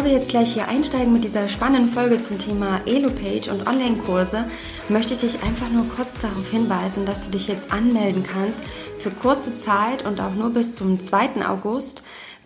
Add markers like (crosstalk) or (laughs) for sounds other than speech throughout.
Bevor wir jetzt gleich hier einsteigen mit dieser spannenden Folge zum Thema Elo-Page und Online-Kurse, möchte ich dich einfach nur kurz darauf hinweisen, dass du dich jetzt anmelden kannst für kurze Zeit und auch nur bis zum 2. August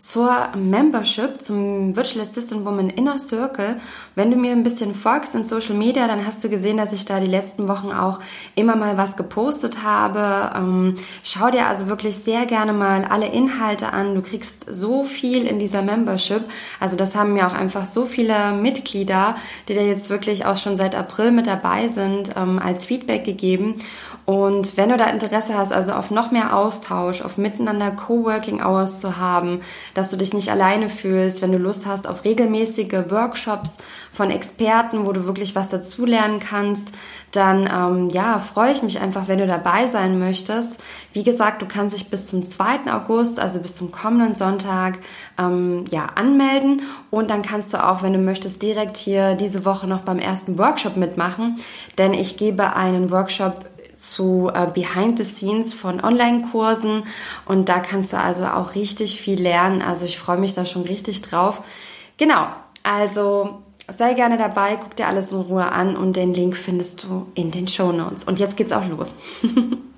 zur Membership, zum Virtual Assistant Woman Inner Circle. Wenn du mir ein bisschen folgst in Social Media, dann hast du gesehen, dass ich da die letzten Wochen auch immer mal was gepostet habe. Ähm, schau dir also wirklich sehr gerne mal alle Inhalte an. Du kriegst so viel in dieser Membership. Also das haben mir auch einfach so viele Mitglieder, die da jetzt wirklich auch schon seit April mit dabei sind, ähm, als Feedback gegeben. Und wenn du da Interesse hast, also auf noch mehr Austausch, auf miteinander Coworking Hours zu haben, dass du dich nicht alleine fühlst, wenn du Lust hast auf regelmäßige Workshops von Experten, wo du wirklich was dazulernen kannst, dann ähm, ja, freue ich mich einfach, wenn du dabei sein möchtest. Wie gesagt, du kannst dich bis zum 2. August, also bis zum kommenden Sonntag, ähm, ja, anmelden und dann kannst du auch, wenn du möchtest, direkt hier diese Woche noch beim ersten Workshop mitmachen, denn ich gebe einen Workshop zu äh, Behind the Scenes von Online-Kursen und da kannst du also auch richtig viel lernen. Also ich freue mich da schon richtig drauf. Genau, also sei gerne dabei, guck dir alles in Ruhe an und den Link findest du in den Show Notes. Und jetzt geht's auch los. (laughs)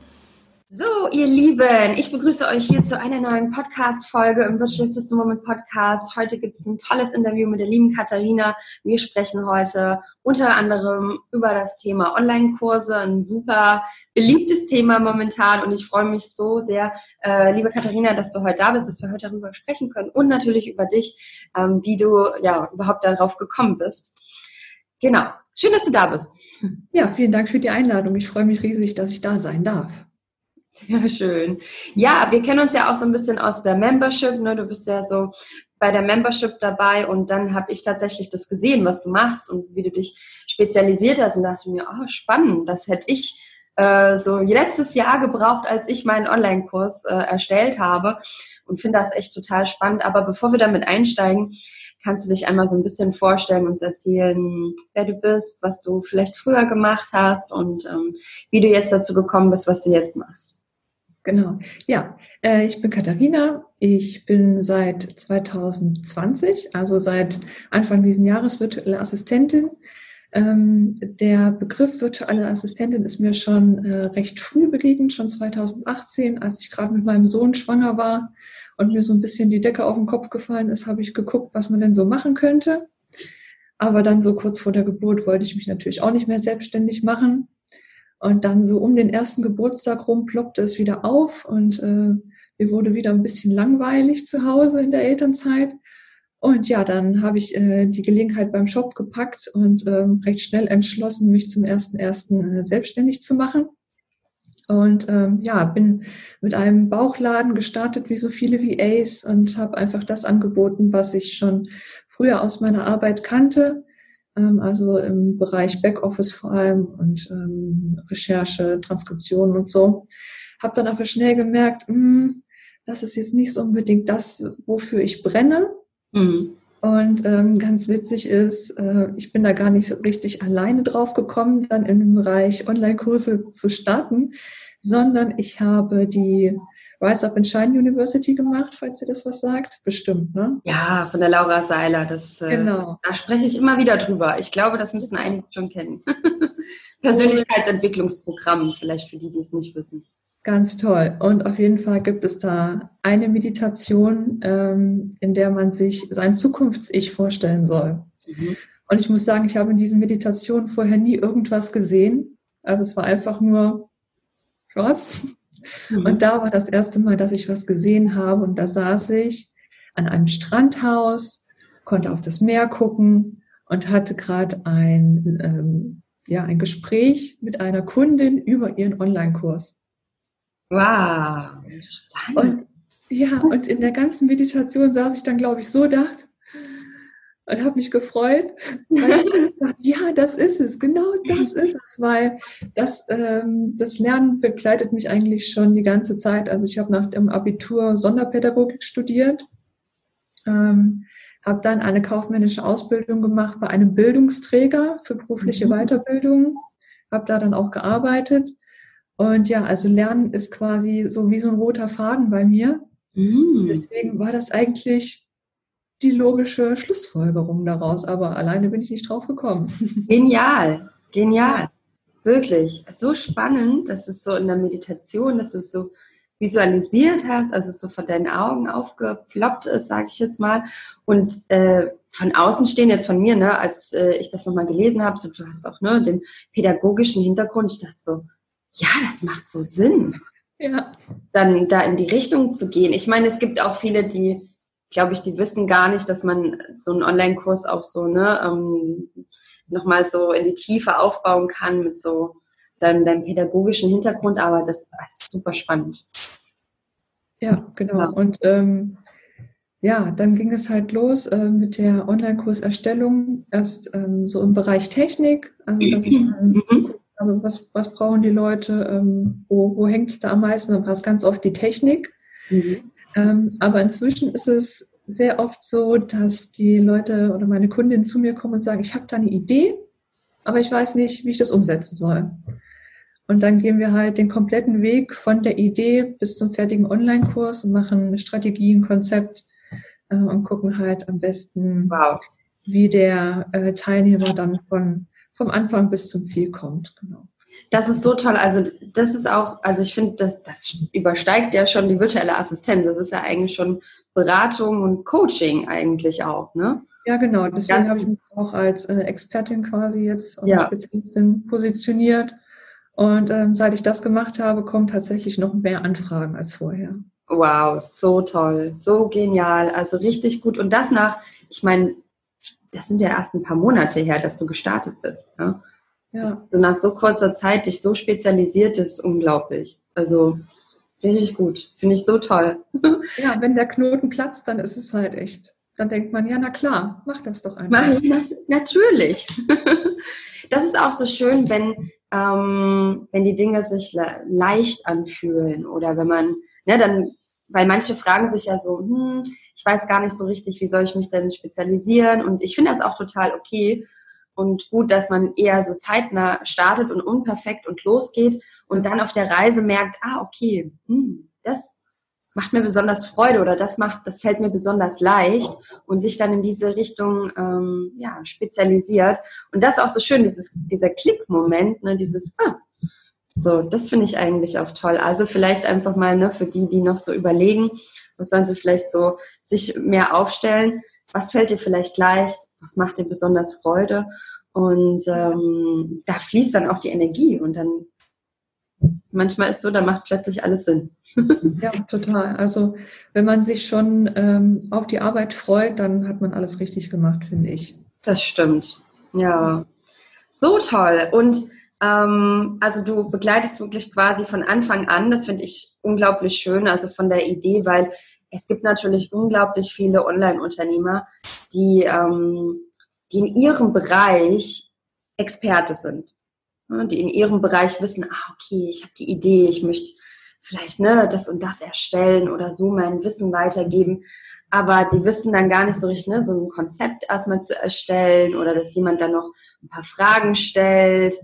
So, ihr Lieben, ich begrüße euch hier zu einer neuen Podcast-Folge im Virtual System Moment Podcast. Heute gibt es ein tolles Interview mit der lieben Katharina. Wir sprechen heute unter anderem über das Thema Online-Kurse, ein super beliebtes Thema momentan und ich freue mich so sehr, äh, liebe Katharina, dass du heute da bist, dass wir heute darüber sprechen können und natürlich über dich, ähm, wie du ja überhaupt darauf gekommen bist. Genau. Schön, dass du da bist. Ja, vielen Dank für die Einladung. Ich freue mich riesig, dass ich da sein darf. Sehr schön. Ja, wir kennen uns ja auch so ein bisschen aus der Membership. Ne? Du bist ja so bei der Membership dabei und dann habe ich tatsächlich das gesehen, was du machst und wie du dich spezialisiert hast und dachte mir, oh, spannend, das hätte ich äh, so letztes Jahr gebraucht, als ich meinen Online-Kurs äh, erstellt habe und finde das echt total spannend. Aber bevor wir damit einsteigen, kannst du dich einmal so ein bisschen vorstellen und uns erzählen, wer du bist, was du vielleicht früher gemacht hast und ähm, wie du jetzt dazu gekommen bist, was du jetzt machst. Genau. Ja, äh, ich bin Katharina. Ich bin seit 2020, also seit Anfang dieses Jahres virtuelle Assistentin. Ähm, der Begriff virtuelle Assistentin ist mir schon äh, recht früh begegnet, schon 2018, als ich gerade mit meinem Sohn schwanger war und mir so ein bisschen die Decke auf den Kopf gefallen ist, habe ich geguckt, was man denn so machen könnte. Aber dann so kurz vor der Geburt wollte ich mich natürlich auch nicht mehr selbstständig machen und dann so um den ersten Geburtstag rum ploppte es wieder auf und äh, mir wurde wieder ein bisschen langweilig zu Hause in der Elternzeit. Und ja, dann habe ich äh, die Gelegenheit beim Shop gepackt und ähm, recht schnell entschlossen, mich zum ersten ersten äh, selbstständig zu machen. Und ähm, ja, bin mit einem Bauchladen gestartet, wie so viele VAs, und habe einfach das angeboten, was ich schon früher aus meiner Arbeit kannte also im Bereich Backoffice vor allem und ähm, Recherche, Transkription und so. Habe dann aber schnell gemerkt, mh, hm, das ist jetzt nicht so unbedingt das, wofür ich brenne. Mhm. Und ähm, ganz witzig ist, äh, ich bin da gar nicht so richtig alleine drauf gekommen, dann im Bereich Online-Kurse zu starten, sondern ich habe die Rise Up and Shine University gemacht, falls ihr das was sagt. Bestimmt, ne? Ja, von der Laura Seiler. Das, äh, genau. Da spreche ich immer wieder drüber. Ich glaube, das müssten einige schon kennen. (laughs) Persönlichkeitsentwicklungsprogramm, vielleicht für die, die es nicht wissen. Ganz toll. Und auf jeden Fall gibt es da eine Meditation, ähm, in der man sich sein Zukunfts-Ich vorstellen soll. Mhm. Und ich muss sagen, ich habe in diesen Meditationen vorher nie irgendwas gesehen. Also es war einfach nur schwarz Mhm. Und da war das erste Mal, dass ich was gesehen habe. Und da saß ich an einem Strandhaus, konnte auf das Meer gucken und hatte gerade ein, ähm, ja, ein Gespräch mit einer Kundin über ihren Online-Kurs. Wow, spannend. Und, ja, und in der ganzen Meditation saß ich dann, glaube ich, so da und habe mich gefreut, weil ich (laughs) dachte, ja, das ist es, genau das ist es, weil das, ähm, das Lernen begleitet mich eigentlich schon die ganze Zeit. Also ich habe nach dem Abitur Sonderpädagogik studiert, ähm, habe dann eine kaufmännische Ausbildung gemacht bei einem Bildungsträger für berufliche mhm. Weiterbildung, habe da dann auch gearbeitet. Und ja, also Lernen ist quasi so wie so ein roter Faden bei mir. Mhm. Deswegen war das eigentlich die logische Schlussfolgerung daraus, aber alleine bin ich nicht drauf gekommen. (laughs) Genial, genial. Wirklich. So spannend, dass es so in der Meditation, dass es so visualisiert hast, also es so vor deinen Augen aufgeploppt ist, sage ich jetzt mal. Und äh, von außen stehen jetzt von mir, ne, als äh, ich das nochmal gelesen habe, so, du hast auch ne, den pädagogischen Hintergrund, ich dachte so, ja, das macht so Sinn. Ja. Dann da in die Richtung zu gehen. Ich meine, es gibt auch viele, die, glaube ich, die wissen gar nicht, dass man so einen Online-Kurs auch so, ne, ähm, nochmal so in die Tiefe aufbauen kann mit so deinem, deinem pädagogischen Hintergrund, aber das, das ist super spannend. Ja, genau. Ja. Und ähm, ja, dann ging es halt los äh, mit der Online-Kurserstellung, erst ähm, so im Bereich Technik, also dass ich dann mhm. habe, was, was brauchen die Leute, ähm, wo, wo hängt es da am meisten, dann war es ganz oft die Technik. Mhm. Ähm, aber inzwischen ist es sehr oft so, dass die Leute oder meine Kundinnen zu mir kommen und sagen, ich habe da eine Idee, aber ich weiß nicht, wie ich das umsetzen soll. Und dann gehen wir halt den kompletten Weg von der Idee bis zum fertigen Online-Kurs und machen eine Strategie, ein Konzept äh, und gucken halt am besten, wow. wie der äh, Teilnehmer dann von, vom Anfang bis zum Ziel kommt. Genau. Das ist so toll. Also das ist auch, also ich finde, das, das übersteigt ja schon die virtuelle Assistenz. Das ist ja eigentlich schon Beratung und Coaching eigentlich auch, ne? Ja, genau. Deswegen habe ich mich auch als äh, Expertin quasi jetzt und ja. Spezialistin positioniert. Und ähm, seit ich das gemacht habe, kommen tatsächlich noch mehr Anfragen als vorher. Wow, so toll, so genial, also richtig gut. Und das nach, ich meine, das sind ja erst ein paar Monate her, dass du gestartet bist. Ne? Ja. Also nach so kurzer Zeit dich so spezialisiert, ist unglaublich. Also richtig gut, finde ich so toll. (laughs) Ja, wenn der Knoten platzt, dann ist es halt echt. Dann denkt man, ja, na klar, mach das doch einfach. Na, natürlich. (laughs) Das ist auch so schön, wenn, ähm, wenn die Dinge sich le leicht anfühlen oder wenn man ne, dann, weil manche fragen sich ja so, hm, ich weiß gar nicht so richtig, wie soll ich mich denn spezialisieren? Und ich finde das auch total okay und gut, dass man eher so zeitnah startet und unperfekt und losgeht und dann auf der Reise merkt, ah, okay, hm, das macht mir besonders Freude oder das macht, das fällt mir besonders leicht und sich dann in diese Richtung ähm, ja, spezialisiert. Und das ist auch so schön, dieses, dieser Klickmoment, ne, dieses, ah, so, das finde ich eigentlich auch toll. Also vielleicht einfach mal ne, für die, die noch so überlegen, was sollen sie vielleicht so sich mehr aufstellen? Was fällt dir vielleicht leicht? Was macht dir besonders Freude? Und ähm, da fließt dann auch die Energie und dann manchmal ist so, da macht plötzlich alles Sinn. (laughs) ja, total. Also wenn man sich schon ähm, auf die Arbeit freut, dann hat man alles richtig gemacht, finde ich. Das stimmt. Ja. So toll. Und ähm, also du begleitest wirklich quasi von Anfang an. Das finde ich unglaublich schön, also von der Idee, weil es gibt natürlich unglaublich viele Online-Unternehmer, die, ähm, die in ihrem Bereich Experte sind. Ne, die in ihrem Bereich wissen, ah, okay, ich habe die Idee, ich möchte vielleicht ne, das und das erstellen oder so mein Wissen weitergeben. Aber die wissen dann gar nicht so richtig, ne, so ein Konzept erstmal zu erstellen oder dass jemand dann noch ein paar Fragen stellt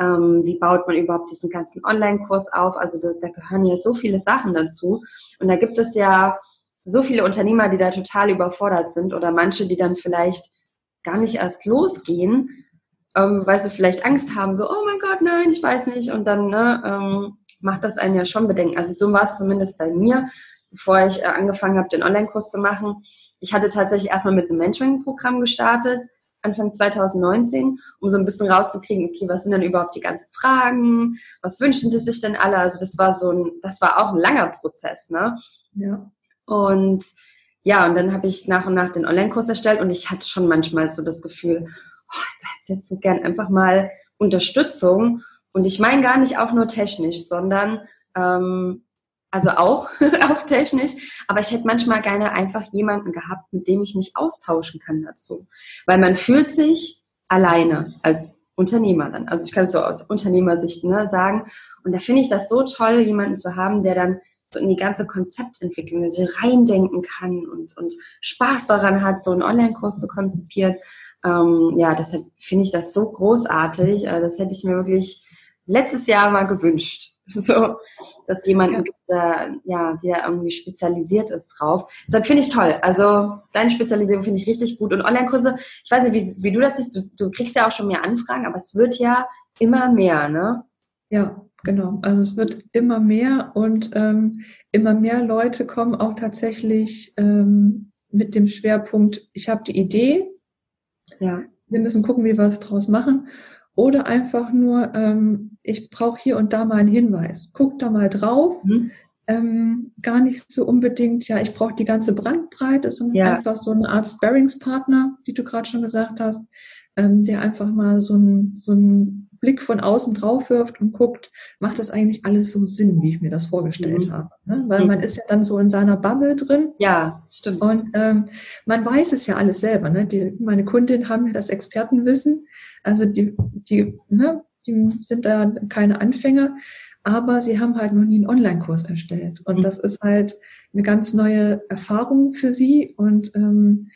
ähm, wie baut man überhaupt diesen ganzen Online-Kurs auf. Also da, da gehören ja so viele Sachen dazu. Und da gibt es ja so viele Unternehmer, die da total überfordert sind oder manche, die dann vielleicht gar nicht erst losgehen, ähm, weil sie vielleicht Angst haben, so, oh mein Gott, nein, ich weiß nicht. Und dann ne, ähm, macht das einen ja schon bedenken. Also so war es zumindest bei mir, bevor ich äh, angefangen habe, den Online-Kurs zu machen. Ich hatte tatsächlich erstmal mit einem Mentoring-Programm gestartet Anfang 2019, um so ein bisschen rauszukriegen, okay, was sind denn überhaupt die ganzen Fragen, was wünschen die sich denn alle? Also das war so ein, das war auch ein langer Prozess, ne? Ja. Und ja, und dann habe ich nach und nach den Online-Kurs erstellt und ich hatte schon manchmal so das Gefühl, oh, da hätte jetzt so gern einfach mal Unterstützung. Und ich meine gar nicht auch nur technisch, sondern ähm, also auch, (laughs) auch technisch, aber ich hätte manchmal gerne einfach jemanden gehabt, mit dem ich mich austauschen kann dazu. Weil man fühlt sich alleine als Unternehmer dann. Also ich kann es so aus Unternehmersicht ne, sagen. Und da finde ich das so toll, jemanden zu haben, der dann in die ganze Konzeptentwicklung der sich reindenken kann und, und Spaß daran hat, so einen Online-Kurs zu konzipieren. Ähm, ja, deshalb finde ich das so großartig. Äh, das hätte ich mir wirklich letztes Jahr mal gewünscht. (laughs) So, dass jemand ja. gibt, der, ja, der irgendwie spezialisiert ist drauf. Deshalb finde ich toll. Also deine Spezialisierung finde ich richtig gut. Und Online-Kurse, ich weiß nicht, wie, wie du das siehst, du, du kriegst ja auch schon mehr Anfragen, aber es wird ja immer mehr, ne? Ja, genau. Also es wird immer mehr und ähm, immer mehr Leute kommen auch tatsächlich ähm, mit dem Schwerpunkt, ich habe die Idee, ja. wir müssen gucken, wie wir es draus machen. Oder einfach nur, ähm, ich brauche hier und da mal einen Hinweis. Guck da mal drauf. Mhm. Ähm, gar nicht so unbedingt, ja, ich brauche die ganze Brandbreite, sondern ja. einfach so eine Art Sparringspartner, wie du gerade schon gesagt hast, ähm, der einfach mal so ein, so ein Blick von außen drauf wirft und guckt, macht das eigentlich alles so Sinn, wie ich mir das vorgestellt mhm. habe. Ne? Weil mhm. man ist ja dann so in seiner Bubble drin. Ja, stimmt. Und ähm, man weiß es ja alles selber. Ne? Die, meine Kundinnen haben ja das Expertenwissen. Also die, die, ne, die sind da keine Anfänger, aber sie haben halt noch nie einen Online-Kurs erstellt. Und mhm. das ist halt eine ganz neue Erfahrung für sie. Und ähm,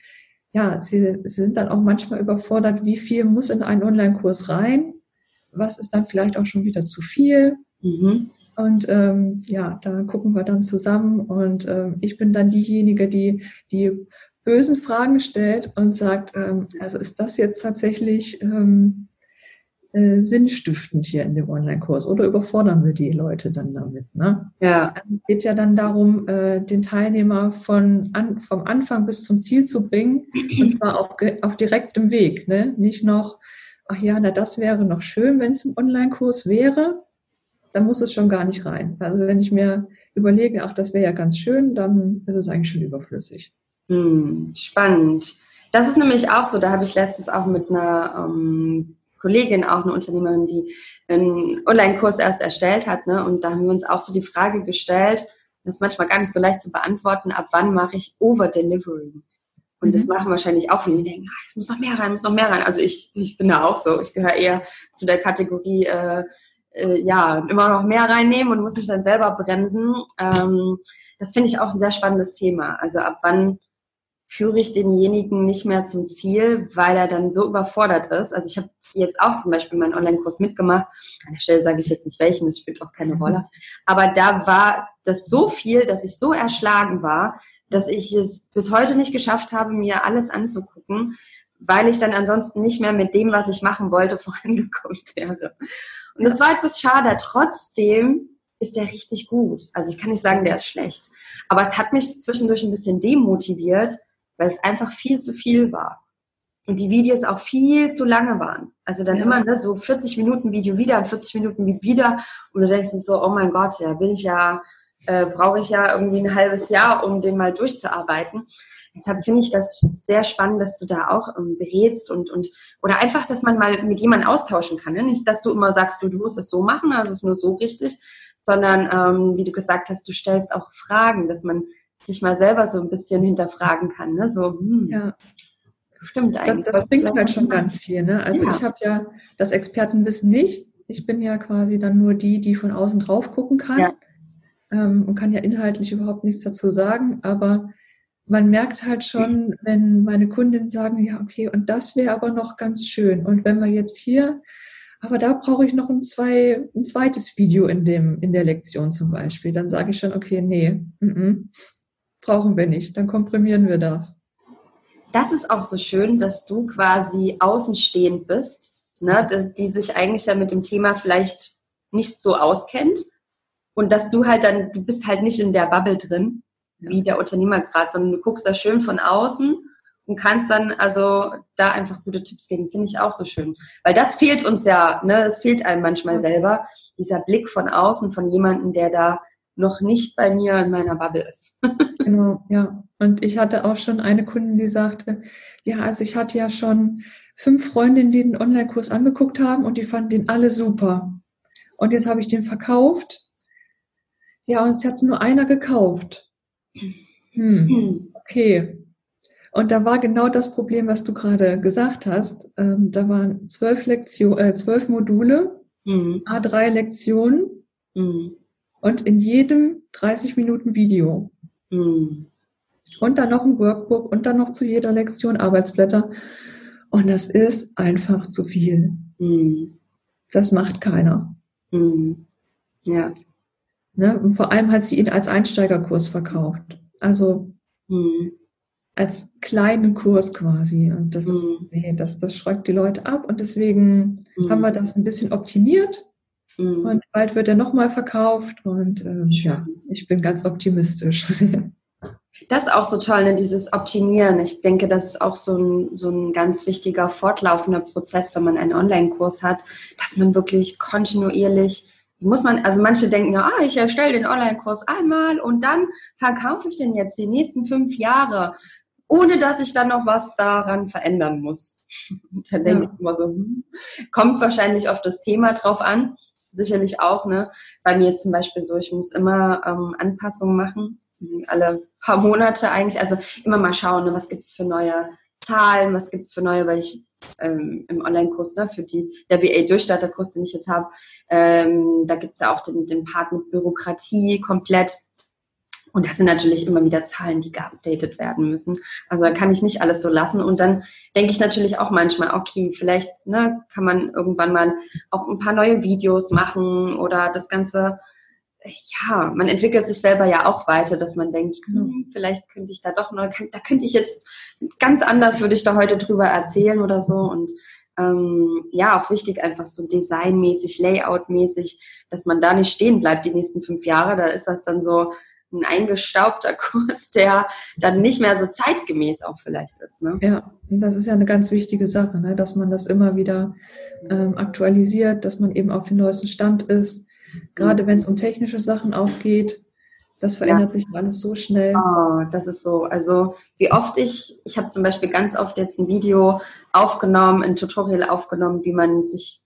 ja, sie, sie sind dann auch manchmal überfordert, wie viel muss in einen Online-Kurs rein was ist dann vielleicht auch schon wieder zu viel. Mhm. Und ähm, ja, da gucken wir dann zusammen und ähm, ich bin dann diejenige, die die bösen Fragen stellt und sagt, ähm, also ist das jetzt tatsächlich ähm, äh, sinnstiftend hier in dem Online-Kurs oder überfordern wir die Leute dann damit? Ne? Ja. Also es geht ja dann darum, äh, den Teilnehmer von an, vom Anfang bis zum Ziel zu bringen und (clears throat) zwar auf, auf direktem Weg, ne? nicht noch ach ja, na das wäre noch schön, wenn es ein Online-Kurs wäre, dann muss es schon gar nicht rein. Also wenn ich mir überlege, ach, das wäre ja ganz schön, dann ist es eigentlich schon überflüssig. Hm, spannend. Das ist nämlich auch so, da habe ich letztens auch mit einer ähm, Kollegin, auch eine Unternehmerin, die einen Online-Kurs erst erstellt hat, ne? und da haben wir uns auch so die Frage gestellt, das ist manchmal gar nicht so leicht zu beantworten, ab wann mache ich Over-Delivering? Und mhm. das machen wahrscheinlich auch viele, die denken, ah, ich muss noch mehr rein, muss noch mehr rein. Also ich, ich bin da auch so. Ich gehöre eher zu der Kategorie, äh, äh, ja, immer noch mehr reinnehmen und muss mich dann selber bremsen. Ähm, das finde ich auch ein sehr spannendes Thema. Also ab wann führe ich denjenigen nicht mehr zum Ziel, weil er dann so überfordert ist. Also ich habe jetzt auch zum Beispiel meinen Online-Kurs mitgemacht. An der Stelle sage ich jetzt nicht welchen, das spielt auch keine mhm. Rolle. Aber da war das so viel, dass ich so erschlagen war, dass ich es bis heute nicht geschafft habe, mir alles anzugucken, weil ich dann ansonsten nicht mehr mit dem, was ich machen wollte, (laughs) vorangekommen wäre. Und das war etwas schade. Trotzdem ist der richtig gut. Also ich kann nicht sagen, der ist schlecht. Aber es hat mich zwischendurch ein bisschen demotiviert, weil es einfach viel zu viel war. Und die Videos auch viel zu lange waren. Also dann ja. immer ne, so 40 Minuten Video wieder, 40 Minuten wieder. Und du denkst so, oh mein Gott, ja, bin ich ja äh, brauche ich ja irgendwie ein halbes Jahr, um den mal durchzuarbeiten. Deshalb finde ich das sehr spannend, dass du da auch ähm, berätst und, und oder einfach, dass man mal mit jemandem austauschen kann. Ne? Nicht, dass du immer sagst, du, du musst es so machen, also es ist nur so richtig, sondern ähm, wie du gesagt hast, du stellst auch Fragen, dass man sich mal selber so ein bisschen hinterfragen kann. Ne? So, hm, ja. Stimmt eigentlich. Das, das bringt halt schon ganz viel. Ne? Also ja. ich habe ja das Expertenwissen nicht. Ich bin ja quasi dann nur die, die von außen drauf gucken kann. Ja ähm, und kann ja inhaltlich überhaupt nichts dazu sagen, aber man merkt halt schon, wenn meine Kundinnen sagen, ja, okay, und das wäre aber noch ganz schön. Und wenn wir jetzt hier, aber da brauche ich noch ein, zwei, ein zweites Video in, dem, in der Lektion zum Beispiel, dann sage ich schon, okay, nee, m -m, brauchen wir nicht, dann komprimieren wir das. Das ist auch so schön, dass du quasi außenstehend bist, ne, die sich eigentlich ja mit dem Thema vielleicht nicht so auskennt und dass du halt dann, du bist halt nicht in der Bubble drin, wie der Unternehmer gerade, sondern du guckst da schön von außen und kannst dann also da einfach gute Tipps geben. Finde ich auch so schön. Weil das fehlt uns ja, ne? Es fehlt einem manchmal selber, dieser Blick von außen von jemandem, der da noch nicht bei mir in meiner Bubble ist. (laughs) genau, ja. Und ich hatte auch schon eine Kundin, die sagte, ja, also ich hatte ja schon fünf Freundinnen, die den Online-Kurs angeguckt haben und die fanden den alle super. Und jetzt habe ich den verkauft ja, und es hat nur einer gekauft. Hm, hm, okay. Und da war genau das Problem, was du gerade gesagt hast. Ähm, da waren zwölf Lektionen, äh, zwölf Module, mhm. A3 Lektionen mhm. Und in jedem 30 Minuten Video. Mhm. Und dann noch ein Workbook und dann noch zu jeder Lektion Arbeitsblätter. Und das ist einfach zu viel. Mhm. Das macht keiner. Mhm. Ja. Ne? Und vor allem hat sie ihn als Einsteigerkurs verkauft. Also mhm. als kleinen Kurs quasi. Und das, mhm. nee, das, das schreckt die Leute ab. Und deswegen mhm. haben wir das ein bisschen optimiert. Mhm. Und bald wird er nochmal verkauft. Und ähm, ja, ich bin ganz optimistisch. (laughs) Das ist auch so toll, ne? dieses Optimieren. Ich denke, das ist auch so ein, so ein ganz wichtiger fortlaufender Prozess, wenn man einen Online-Kurs hat, dass man wirklich kontinuierlich muss man, also manche denken ja, ah, ich erstelle den Online-Kurs einmal und dann verkaufe ich den jetzt die nächsten fünf Jahre, ohne dass ich dann noch was daran verändern muss. (laughs) Und dann denke ja. ich immer so, hm, kommt wahrscheinlich auf das Thema drauf an. Sicherlich auch, ne? Bei mir ist zum Beispiel so, ich muss immer ähm, Anpassungen machen, alle paar Monate eigentlich, also immer mal schauen, ne, was gibt's für neue Zahlen, was gibt's für neue, weil ich ähm, im Online-Kurs, ne, für die, der VA-Durchstarterkurs, den ich jetzt habe, ähm, da gibt's ja auch den, den Part mit Bürokratie komplett. Und das sind natürlich immer wieder Zahlen, die geupdatet werden müssen. Also da kann ich nicht alles so lassen. Und dann denke ich natürlich auch manchmal, okay, vielleicht ne, kann man irgendwann mal auch ein paar neue Videos machen oder das Ganze ja, man entwickelt sich selber ja auch weiter, dass man denkt, hm, vielleicht könnte ich da doch noch, da könnte ich jetzt ganz anders, würde ich da heute drüber erzählen oder so. Und ähm, ja, auch wichtig, einfach so designmäßig, layoutmäßig, dass man da nicht stehen bleibt die nächsten fünf Jahre. Da ist das dann so ein eingestaubter (laughs) Kurs, der dann nicht mehr so zeitgemäß auch vielleicht ist. Ne? Ja, das ist ja eine ganz wichtige Sache, ne? dass man das immer wieder ähm, aktualisiert, dass man eben auf dem neuesten Stand ist Gerade wenn es um technische Sachen auch geht, das verändert ja. sich alles so schnell. Oh, das ist so. Also wie oft ich, ich habe zum Beispiel ganz oft jetzt ein Video aufgenommen, ein Tutorial aufgenommen, wie man sich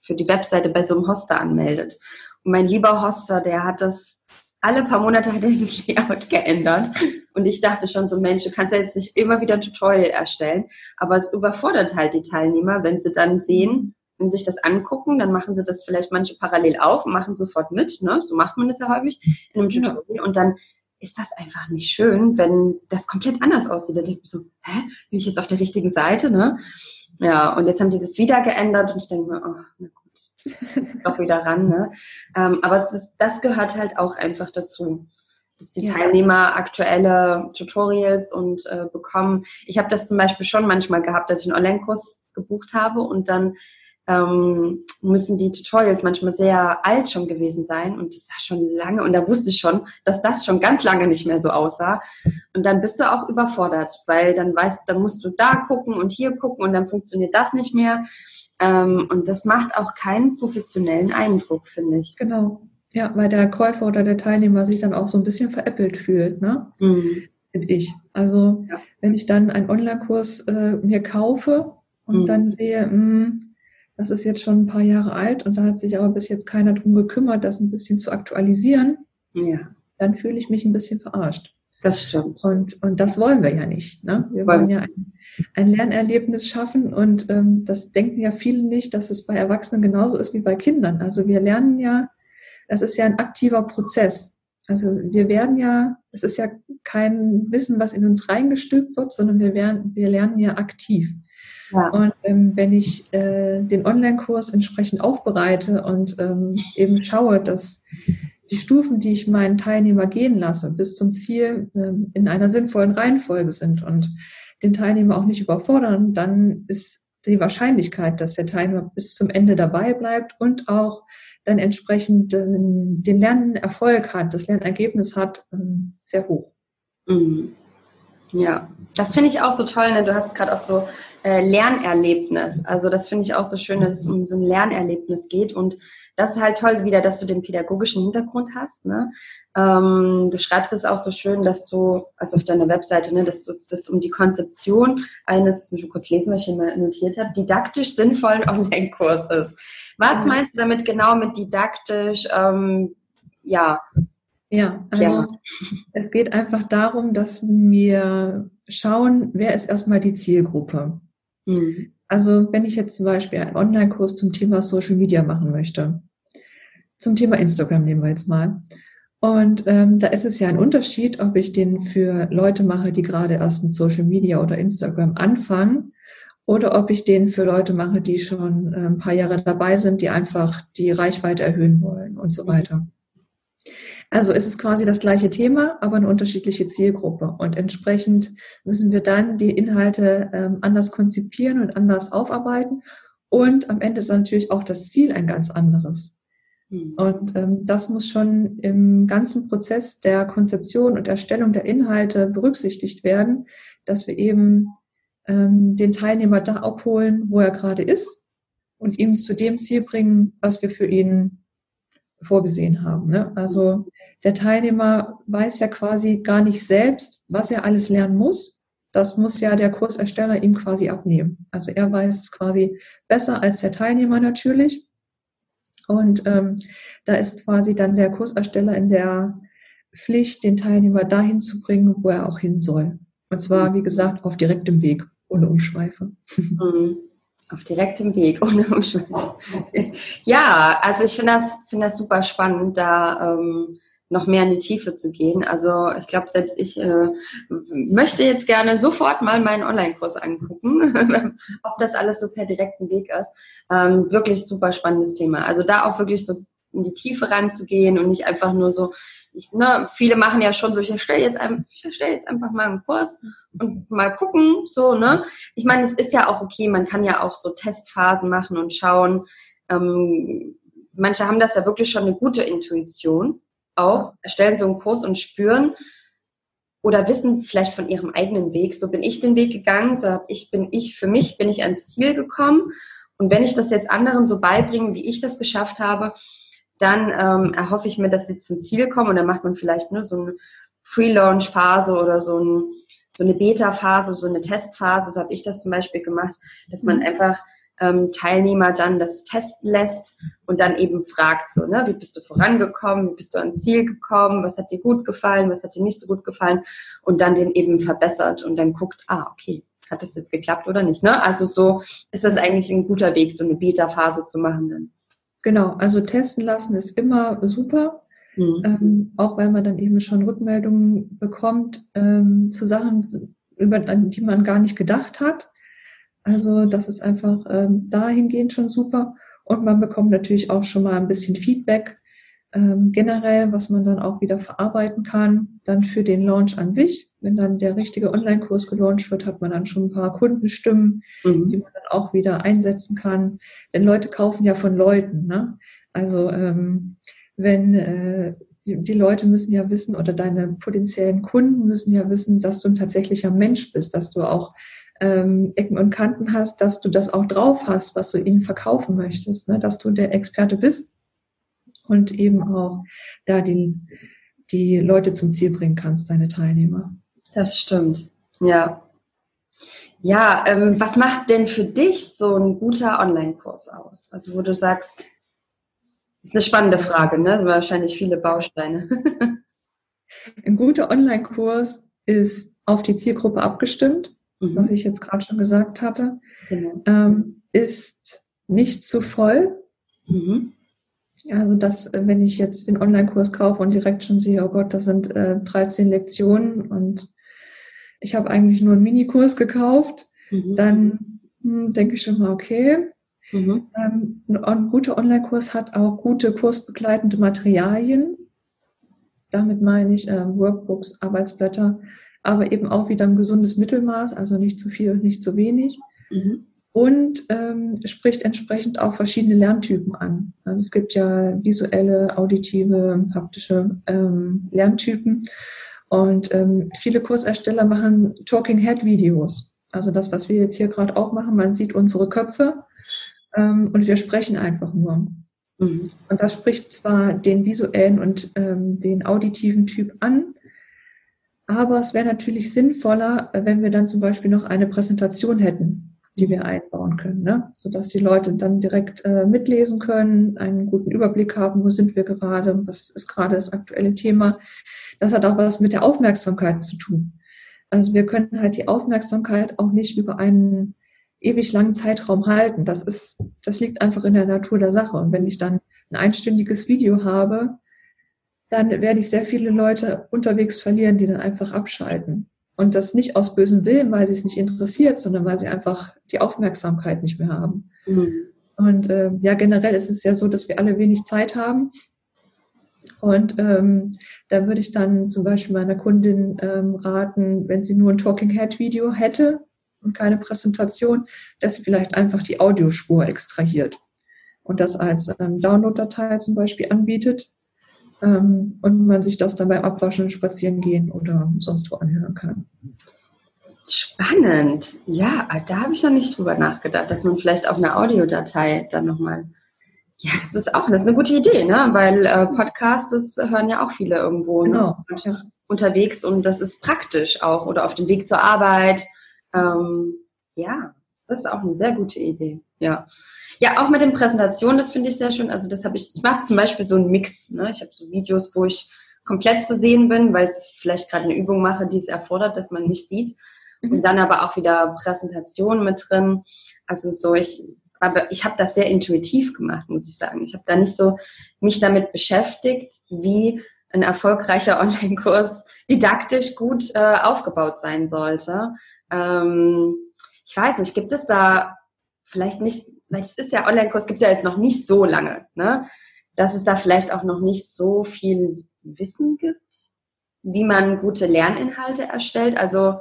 für die Webseite bei so einem Hoster anmeldet. Und mein lieber Hoster, der hat das, alle paar Monate hat er (laughs) dieses Layout geändert. Und ich dachte schon so, Mensch, du kannst ja jetzt nicht immer wieder ein Tutorial erstellen. Aber es überfordert halt die Teilnehmer, wenn sie dann sehen, wenn sie sich das angucken, dann machen sie das vielleicht manche parallel auf und machen sofort mit. Ne? So macht man das ja häufig in einem Tutorial. Und dann ist das einfach nicht schön, wenn das komplett anders aussieht. Da denke ich so, hä, bin ich jetzt auf der richtigen Seite? Ne? Ja, und jetzt haben die das wieder geändert und ich denke mir, oh, na (laughs) doch wieder ran. Ne? Ähm, aber das, das gehört halt auch einfach dazu dass die Teilnehmer aktuelle Tutorials und äh, bekommen. Ich habe das zum Beispiel schon manchmal gehabt, dass ich einen Online-Kurs gebucht habe und dann ähm, müssen die Tutorials manchmal sehr alt schon gewesen sein und das war schon lange und da wusste ich schon, dass das schon ganz lange nicht mehr so aussah und dann bist du auch überfordert, weil dann weißt, dann musst du da gucken und hier gucken und dann funktioniert das nicht mehr ähm, und das macht auch keinen professionellen Eindruck, finde ich. Genau, ja, weil der Käufer oder der Teilnehmer sich dann auch so ein bisschen veräppelt fühlt, ne? Mhm. Finde ich. Also ja. wenn ich dann einen Online-Kurs äh, mir kaufe und mhm. dann sehe, mh, hm, das ist jetzt schon ein paar Jahre alt und da hat sich aber bis jetzt keiner drum gekümmert, das ein bisschen zu aktualisieren. Ja. Dann fühle ich mich ein bisschen verarscht. Das stimmt. Und, und das wollen wir ja nicht. Ne? Wir wollen ja ein, ein Lernerlebnis schaffen und ähm, das denken ja viele nicht, dass es bei Erwachsenen genauso ist wie bei Kindern. Also wir lernen ja, das ist ja ein aktiver Prozess. Also wir werden ja, es ist ja kein Wissen, was in uns reingestülpt wird, sondern wir, werden, wir lernen ja aktiv. Ja. Und ähm, wenn ich äh, den Online-Kurs entsprechend aufbereite und ähm, eben schaue, dass die Stufen, die ich meinen Teilnehmer gehen lasse, bis zum Ziel äh, in einer sinnvollen Reihenfolge sind und den Teilnehmer auch nicht überfordern, dann ist die Wahrscheinlichkeit, dass der Teilnehmer bis zum Ende dabei bleibt und auch dann entsprechend den, den Lernerfolg hat, das Lernergebnis hat, ähm, sehr hoch. Mhm. Ja, das finde ich auch so toll. Ne? Du hast gerade auch so äh, Lernerlebnis. Also das finde ich auch so schön, dass es um so ein Lernerlebnis geht. Und das ist halt toll wieder, dass du den pädagogischen Hintergrund hast. Ne? Ähm, du schreibst es auch so schön, dass du, also auf deiner Webseite, ne, dass das um die Konzeption eines, ich kurz lesen, was ich hier mal notiert habe, didaktisch sinnvollen Online-Kurs ist. Was meinst du damit genau mit didaktisch? Ähm, ja, ja, also ja. es geht einfach darum, dass wir schauen, wer ist erstmal die Zielgruppe. Mhm. Also wenn ich jetzt zum Beispiel einen Online-Kurs zum Thema Social Media machen möchte, zum Thema Instagram nehmen wir jetzt mal. Und ähm, da ist es ja ein Unterschied, ob ich den für Leute mache, die gerade erst mit Social Media oder Instagram anfangen oder ob ich den für Leute mache, die schon äh, ein paar Jahre dabei sind, die einfach die Reichweite erhöhen wollen und so weiter. Also es ist quasi das gleiche Thema, aber eine unterschiedliche Zielgruppe. Und entsprechend müssen wir dann die Inhalte ähm, anders konzipieren und anders aufarbeiten. Und am Ende ist natürlich auch das Ziel ein ganz anderes. Mhm. Und ähm, das muss schon im ganzen Prozess der Konzeption und Erstellung der Inhalte berücksichtigt werden, dass wir eben ähm, den Teilnehmer da abholen, wo er gerade ist und ihm zu dem Ziel bringen, was wir für ihn vorgesehen haben. Ne? Also der Teilnehmer weiß ja quasi gar nicht selbst, was er alles lernen muss. Das muss ja der Kursersteller ihm quasi abnehmen. Also er weiß es quasi besser als der Teilnehmer natürlich. Und ähm, da ist quasi dann der Kursersteller in der Pflicht, den Teilnehmer dahin zu bringen, wo er auch hin soll. Und zwar, wie gesagt, auf direktem Weg, ohne Umschweife. (laughs) Mhm. Auf direktem Weg, (laughs) ohne Umschweife. Ja, also ich finde das, finde das super spannend, da ähm, noch mehr in die Tiefe zu gehen. Also ich glaube, selbst ich äh, möchte jetzt gerne sofort mal meinen Online-Kurs angucken, (laughs) ob das alles so per direkten Weg ist. Ähm, wirklich super spannendes Thema. Also da auch wirklich so in die Tiefe ranzugehen und nicht einfach nur so, ich, ne, viele machen ja schon so, ich erstelle jetzt, ein, ich erstelle jetzt einfach mal einen Kurs und mal gucken, so, ne. Ich meine, es ist ja auch okay, man kann ja auch so Testphasen machen und schauen. Ähm, manche haben das ja wirklich schon eine gute Intuition auch, erstellen so einen Kurs und spüren oder wissen vielleicht von ihrem eigenen Weg, so bin ich den Weg gegangen, so hab ich, bin ich, für mich bin ich ans Ziel gekommen. Und wenn ich das jetzt anderen so beibringe, wie ich das geschafft habe, dann ähm, erhoffe ich mir, dass sie zum Ziel kommen und dann macht man vielleicht nur ne, so eine Pre-Launch-Phase oder so, ein, so eine Beta-Phase, so eine Testphase, so habe ich das zum Beispiel gemacht, dass man mhm. einfach ähm, Teilnehmer dann das testen lässt und dann eben fragt, so, ne, wie bist du vorangekommen, wie bist du ans Ziel gekommen, was hat dir gut gefallen, was hat dir nicht so gut gefallen und dann den eben verbessert und dann guckt, ah, okay, hat das jetzt geklappt oder nicht, ne? Also so ist das eigentlich ein guter Weg, so eine Beta-Phase zu machen dann. Genau, also testen lassen ist immer super. Mhm. Ähm, auch weil man dann eben schon Rückmeldungen bekommt ähm, zu Sachen, über die man gar nicht gedacht hat. Also das ist einfach ähm, dahingehend schon super. Und man bekommt natürlich auch schon mal ein bisschen Feedback ähm, generell, was man dann auch wieder verarbeiten kann. Dann für den Launch an sich, wenn dann der richtige Online-Kurs gelauncht wird, hat man dann schon ein paar Kundenstimmen, mhm. die man dann auch wieder einsetzen kann. Denn Leute kaufen ja von Leuten. Ne? Also ähm, wenn äh, die, die Leute müssen ja wissen oder deine potenziellen Kunden müssen ja wissen, dass du ein tatsächlicher Mensch bist, dass du auch ähm, Ecken und Kanten hast, dass du das auch drauf hast, was du ihnen verkaufen möchtest, ne? dass du der Experte bist und eben auch da die, die Leute zum Ziel bringen kannst, deine Teilnehmer. Das stimmt, ja. Ja, ähm, was macht denn für dich so ein guter Online-Kurs aus? Also wo du sagst, ist eine spannende Frage, ne? Wahrscheinlich viele Bausteine. (laughs) ein guter Online-Kurs ist auf die Zielgruppe abgestimmt mhm. was ich jetzt gerade schon gesagt hatte, genau. ähm, ist nicht zu voll. Mhm. Also dass, äh, wenn ich jetzt den Online-Kurs kaufe und direkt schon sehe, oh Gott, das sind äh, 13 Lektionen und ich habe eigentlich nur einen Minikurs gekauft, mhm. dann hm, denke ich schon mal, okay. Mhm. Ähm, ein, ein guter Online-Kurs hat auch gute kursbegleitende Materialien. Damit meine ich äh, Workbooks, Arbeitsblätter, aber eben auch wieder ein gesundes Mittelmaß, also nicht zu viel und nicht zu wenig. Mhm. Und ähm, spricht entsprechend auch verschiedene Lerntypen an. Also es gibt ja visuelle, auditive, haptische ähm, Lerntypen. Und ähm, viele Kursersteller machen Talking Head Videos. Also das, was wir jetzt hier gerade auch machen, man sieht unsere Köpfe ähm, und wir sprechen einfach nur. Mhm. Und das spricht zwar den visuellen und ähm, den auditiven Typ an, aber es wäre natürlich sinnvoller, äh, wenn wir dann zum Beispiel noch eine Präsentation hätten, die wir einbauen können, ne? sodass die Leute dann direkt äh, mitlesen können, einen guten Überblick haben, wo sind wir gerade, was ist gerade das aktuelle Thema. Das hat auch was mit der Aufmerksamkeit zu tun. Also wir können halt die Aufmerksamkeit auch nicht über einen ewig langen Zeitraum halten. Das ist, das liegt einfach in der Natur der Sache. Und wenn ich dann ein einstündiges Video habe, dann werde ich sehr viele Leute unterwegs verlieren, die dann einfach abschalten. Und das nicht aus bösem Willen, weil sie es nicht interessiert, sondern weil sie einfach die Aufmerksamkeit nicht mehr haben. Mhm. Und äh, ja, generell ist es ja so, dass wir alle wenig Zeit haben. Und ähm, da würde ich dann zum Beispiel meiner Kundin ähm, raten, wenn sie nur ein Talking Head Video hätte und keine Präsentation, dass sie vielleicht einfach die Audiospur extrahiert und das als ähm, Download-Datei zum Beispiel anbietet ähm, und man sich das dann beim Abwaschen, Spazieren gehen oder sonst wo anhören kann. Spannend. Ja, da habe ich noch nicht drüber nachgedacht, dass man vielleicht auch eine Audiodatei dann nochmal. Ja, das ist auch das ist eine gute Idee, ne? Weil äh, Podcasts, hören ja auch viele irgendwo ne? genau. ne? ja. unterwegs und das ist praktisch auch oder auf dem Weg zur Arbeit. Ähm, ja, das ist auch eine sehr gute Idee. Ja. Ja, auch mit den Präsentationen, das finde ich sehr schön. Also das habe ich, ich mache zum Beispiel so einen Mix. Ne? Ich habe so Videos, wo ich komplett zu sehen bin, weil ich vielleicht gerade eine Übung mache, die es erfordert, dass man mich sieht. Mhm. Und dann aber auch wieder Präsentationen mit drin. Also so, ich, aber ich habe das sehr intuitiv gemacht, muss ich sagen. Ich habe da nicht so mich damit beschäftigt, wie ein erfolgreicher (laughs) Online-Kurs didaktisch gut äh, aufgebaut sein sollte. Ähm, ich weiß nicht, gibt es da vielleicht nicht weil es ist ja Online-Kurs gibt es ja jetzt noch nicht so lange, ne? dass es da vielleicht auch noch nicht so viel Wissen gibt, wie man gute Lerninhalte erstellt. Also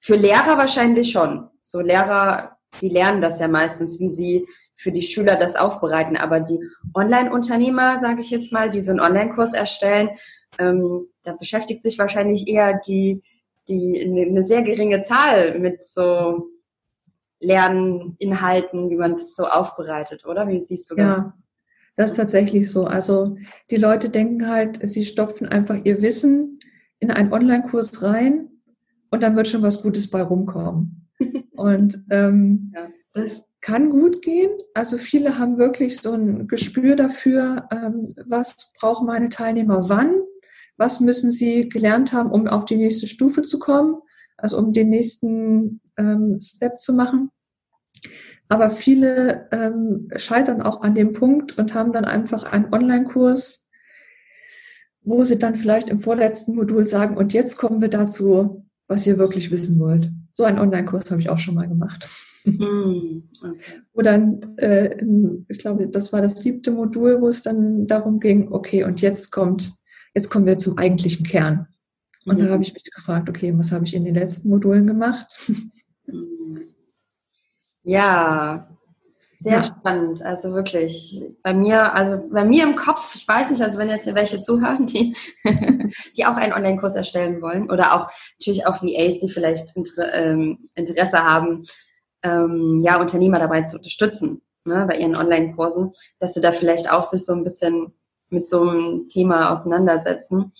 für Lehrer wahrscheinlich schon. So Lehrer, die lernen das ja meistens, wie sie für die Schüler das aufbereiten. Aber die Online-Unternehmer, sage ich jetzt mal, die so einen Online-Kurs erstellen, ähm, da beschäftigt sich wahrscheinlich eher die, die eine sehr geringe Zahl mit so Lerninhalten, wie man das so aufbereitet, oder? Wie siehst du das? Ja, das ist tatsächlich so. Also die Leute denken halt, sie stopfen einfach ihr Wissen in einen Online-Kurs rein und dann wird schon was Gutes bei rumkommen. (laughs) und ähm, ja. das kann gut gehen. Also viele haben wirklich so ein Gespür dafür, ähm, was brauchen meine Teilnehmer wann, was müssen sie gelernt haben, um auf die nächste Stufe zu kommen, also um den nächsten ähm, Step zu machen. Aber viele ähm, scheitern auch an dem Punkt und haben dann einfach einen Online-Kurs, wo sie dann vielleicht im vorletzten Modul sagen, und jetzt kommen wir dazu, was ihr wirklich wissen wollt. So einen Online-Kurs habe ich auch schon mal gemacht. Mm, okay. Wo dann, äh, ich glaube, das war das siebte Modul, wo es dann darum ging, okay, und jetzt kommt, jetzt kommen wir zum eigentlichen Kern. Und mhm. da habe ich mich gefragt, okay, was habe ich in den letzten Modulen gemacht? Ja, sehr ja. spannend. Also wirklich. Bei mir, also bei mir im Kopf, ich weiß nicht, also wenn jetzt hier welche zuhören, die, (laughs) die auch einen Online-Kurs erstellen wollen oder auch natürlich auch VAs, die vielleicht ähm, Interesse haben, ähm, ja, Unternehmer dabei zu unterstützen, ne, bei ihren Online-Kursen, dass sie da vielleicht auch sich so ein bisschen mit so einem Thema auseinandersetzen.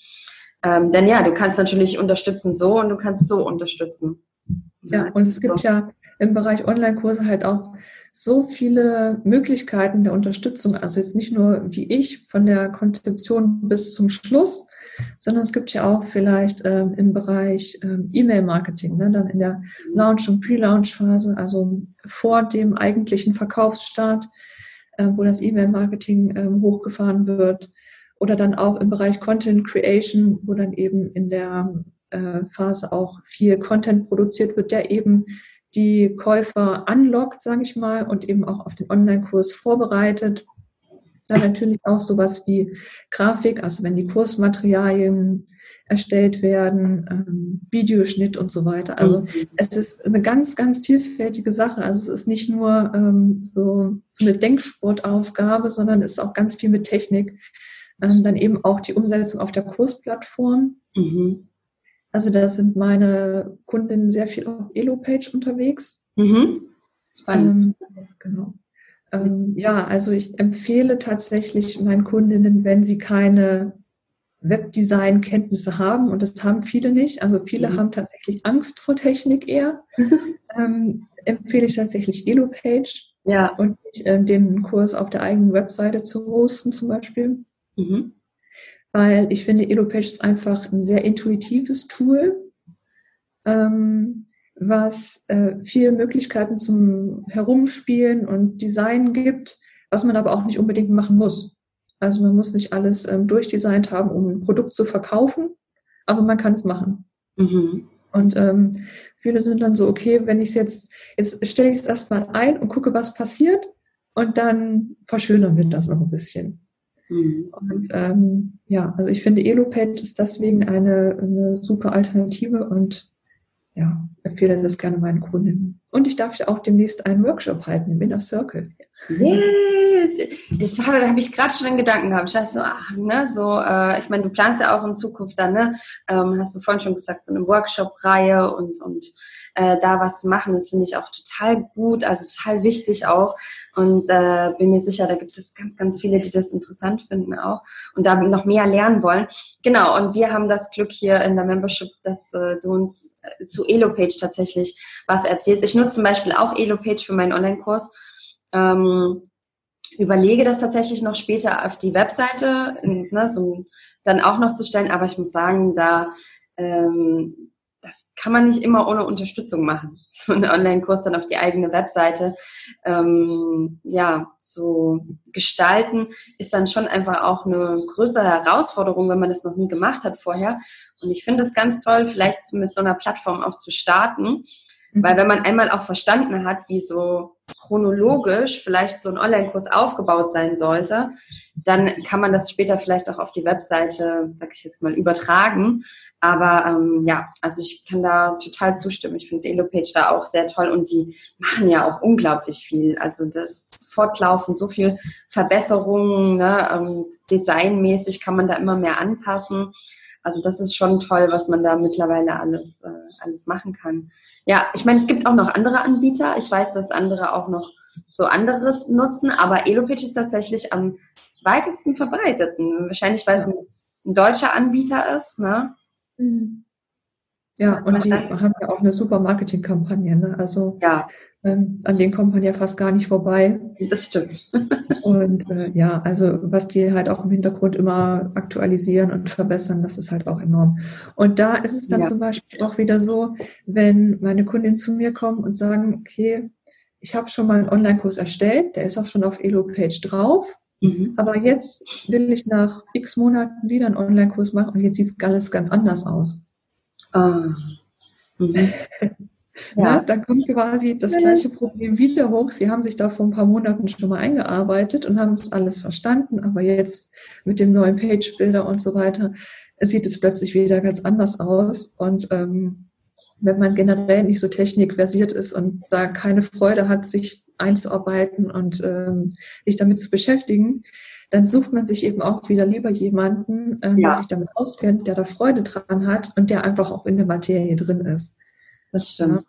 Ähm, denn ja, du kannst natürlich unterstützen so und du kannst so unterstützen. Ja, und es gibt ja im Bereich Online-Kurse halt auch so viele Möglichkeiten der Unterstützung. Also jetzt nicht nur wie ich von der Konzeption bis zum Schluss, sondern es gibt ja auch vielleicht ähm, im Bereich ähm, E-Mail-Marketing, ne, dann in der Launch- und Pre-Launch-Phase, also vor dem eigentlichen Verkaufsstart, äh, wo das E-Mail-Marketing ähm, hochgefahren wird. Oder dann auch im Bereich Content Creation, wo dann eben in der äh, Phase auch viel Content produziert wird, der eben die Käufer anlockt, sage ich mal, und eben auch auf den Online-Kurs vorbereitet. Dann natürlich auch sowas wie Grafik, also wenn die Kursmaterialien erstellt werden, ähm, Videoschnitt und so weiter. Also mhm. es ist eine ganz, ganz vielfältige Sache. Also es ist nicht nur ähm, so, so eine Denksportaufgabe, sondern es ist auch ganz viel mit Technik. Ähm, dann eben auch die Umsetzung auf der Kursplattform. Mhm. Also da sind meine Kundinnen sehr viel auf Elo-Page unterwegs. Mhm. Spannend. Ähm, genau. Ähm, ja, also ich empfehle tatsächlich meinen Kundinnen, wenn sie keine Webdesign-Kenntnisse haben, und das haben viele nicht, also viele mhm. haben tatsächlich Angst vor Technik eher, (laughs) ähm, empfehle ich tatsächlich Elo-Page ja. und nicht, äh, den Kurs auf der eigenen Webseite zu hosten zum Beispiel. Mhm weil ich finde, EloPage ist einfach ein sehr intuitives Tool, ähm, was äh, viele Möglichkeiten zum Herumspielen und Design gibt, was man aber auch nicht unbedingt machen muss. Also man muss nicht alles ähm, durchdesignt haben, um ein Produkt zu verkaufen, aber man kann es machen. Mhm. Und ähm, viele sind dann so, okay, wenn ich es jetzt, jetzt stelle ich es erstmal ein und gucke, was passiert und dann verschönern wir das noch ein bisschen. Mhm. Und ähm, ja, also ich finde Elopage ist deswegen eine, eine super Alternative und ja, empfehle das gerne meinen Kunden. Und ich darf ja auch demnächst einen Workshop halten im Inner Circle. Yes! Das habe hab ich gerade schon in Gedanken gehabt. Ich dachte so, ach, ne, so, äh, ich meine, du planst ja auch in Zukunft dann, ne, ähm, hast du vorhin schon gesagt, so eine Workshop-Reihe und, und äh, da was zu machen. Das finde ich auch total gut, also total wichtig auch. Und äh, bin mir sicher, da gibt es ganz, ganz viele, die das interessant finden auch und da noch mehr lernen wollen. Genau, und wir haben das Glück hier in der Membership, dass äh, du uns äh, zu Elopage tatsächlich was erzählst. Ich nutze zum Beispiel auch Elopage für meinen Online-Kurs. Ähm, überlege das tatsächlich noch später auf die Webseite ne, so dann auch noch zu stellen, aber ich muss sagen, da ähm, das kann man nicht immer ohne Unterstützung machen. (laughs) So einen Online-Kurs dann auf die eigene Webseite ähm, ja zu gestalten, ist dann schon einfach auch eine größere Herausforderung, wenn man das noch nie gemacht hat vorher. Und ich finde es ganz toll, vielleicht mit so einer Plattform auch zu starten, weil wenn man einmal auch verstanden hat, wie so chronologisch vielleicht so ein Online-Kurs aufgebaut sein sollte, dann kann man das später vielleicht auch auf die Webseite, sag ich jetzt mal, übertragen. Aber ähm, ja, also ich kann da total zustimmen. Ich finde Elopage da auch sehr toll und die machen ja auch unglaublich viel. Also das fortlaufend so viel Verbesserungen, ne? ähm, designmäßig kann man da immer mehr anpassen. Also das ist schon toll, was man da mittlerweile alles, äh, alles machen kann. Ja, ich meine, es gibt auch noch andere Anbieter. Ich weiß, dass andere auch noch so anderes nutzen, aber Elopage ist tatsächlich am weitesten verbreiteten. Wahrscheinlich, weil es ein, ein deutscher Anbieter ist, ne? Mhm. Ja, und die haben ja auch eine super Marketingkampagne. Ne? Also ja. Ähm, an denen kommt man ja fast gar nicht vorbei. Das stimmt. (laughs) und äh, ja, also was die halt auch im Hintergrund immer aktualisieren und verbessern, das ist halt auch enorm. Und da ist es dann ja. zum Beispiel auch wieder so, wenn meine Kundinnen zu mir kommen und sagen, okay, ich habe schon mal einen Online-Kurs erstellt, der ist auch schon auf Elo-Page drauf. Mhm. Aber jetzt will ich nach x Monaten wieder einen Online-Kurs machen und jetzt sieht alles ganz anders aus. Ah. Mhm. (laughs) Ja. dann kommt quasi das gleiche Problem wieder hoch. Sie haben sich da vor ein paar Monaten schon mal eingearbeitet und haben es alles verstanden, aber jetzt mit dem neuen Page-Builder und so weiter sieht es plötzlich wieder ganz anders aus. Und ähm, wenn man generell nicht so technikversiert ist und da keine Freude hat, sich einzuarbeiten und ähm, sich damit zu beschäftigen, dann sucht man sich eben auch wieder lieber jemanden, ähm, ja. der sich damit auskennt, der da Freude dran hat und der einfach auch in der Materie drin ist. Das stimmt.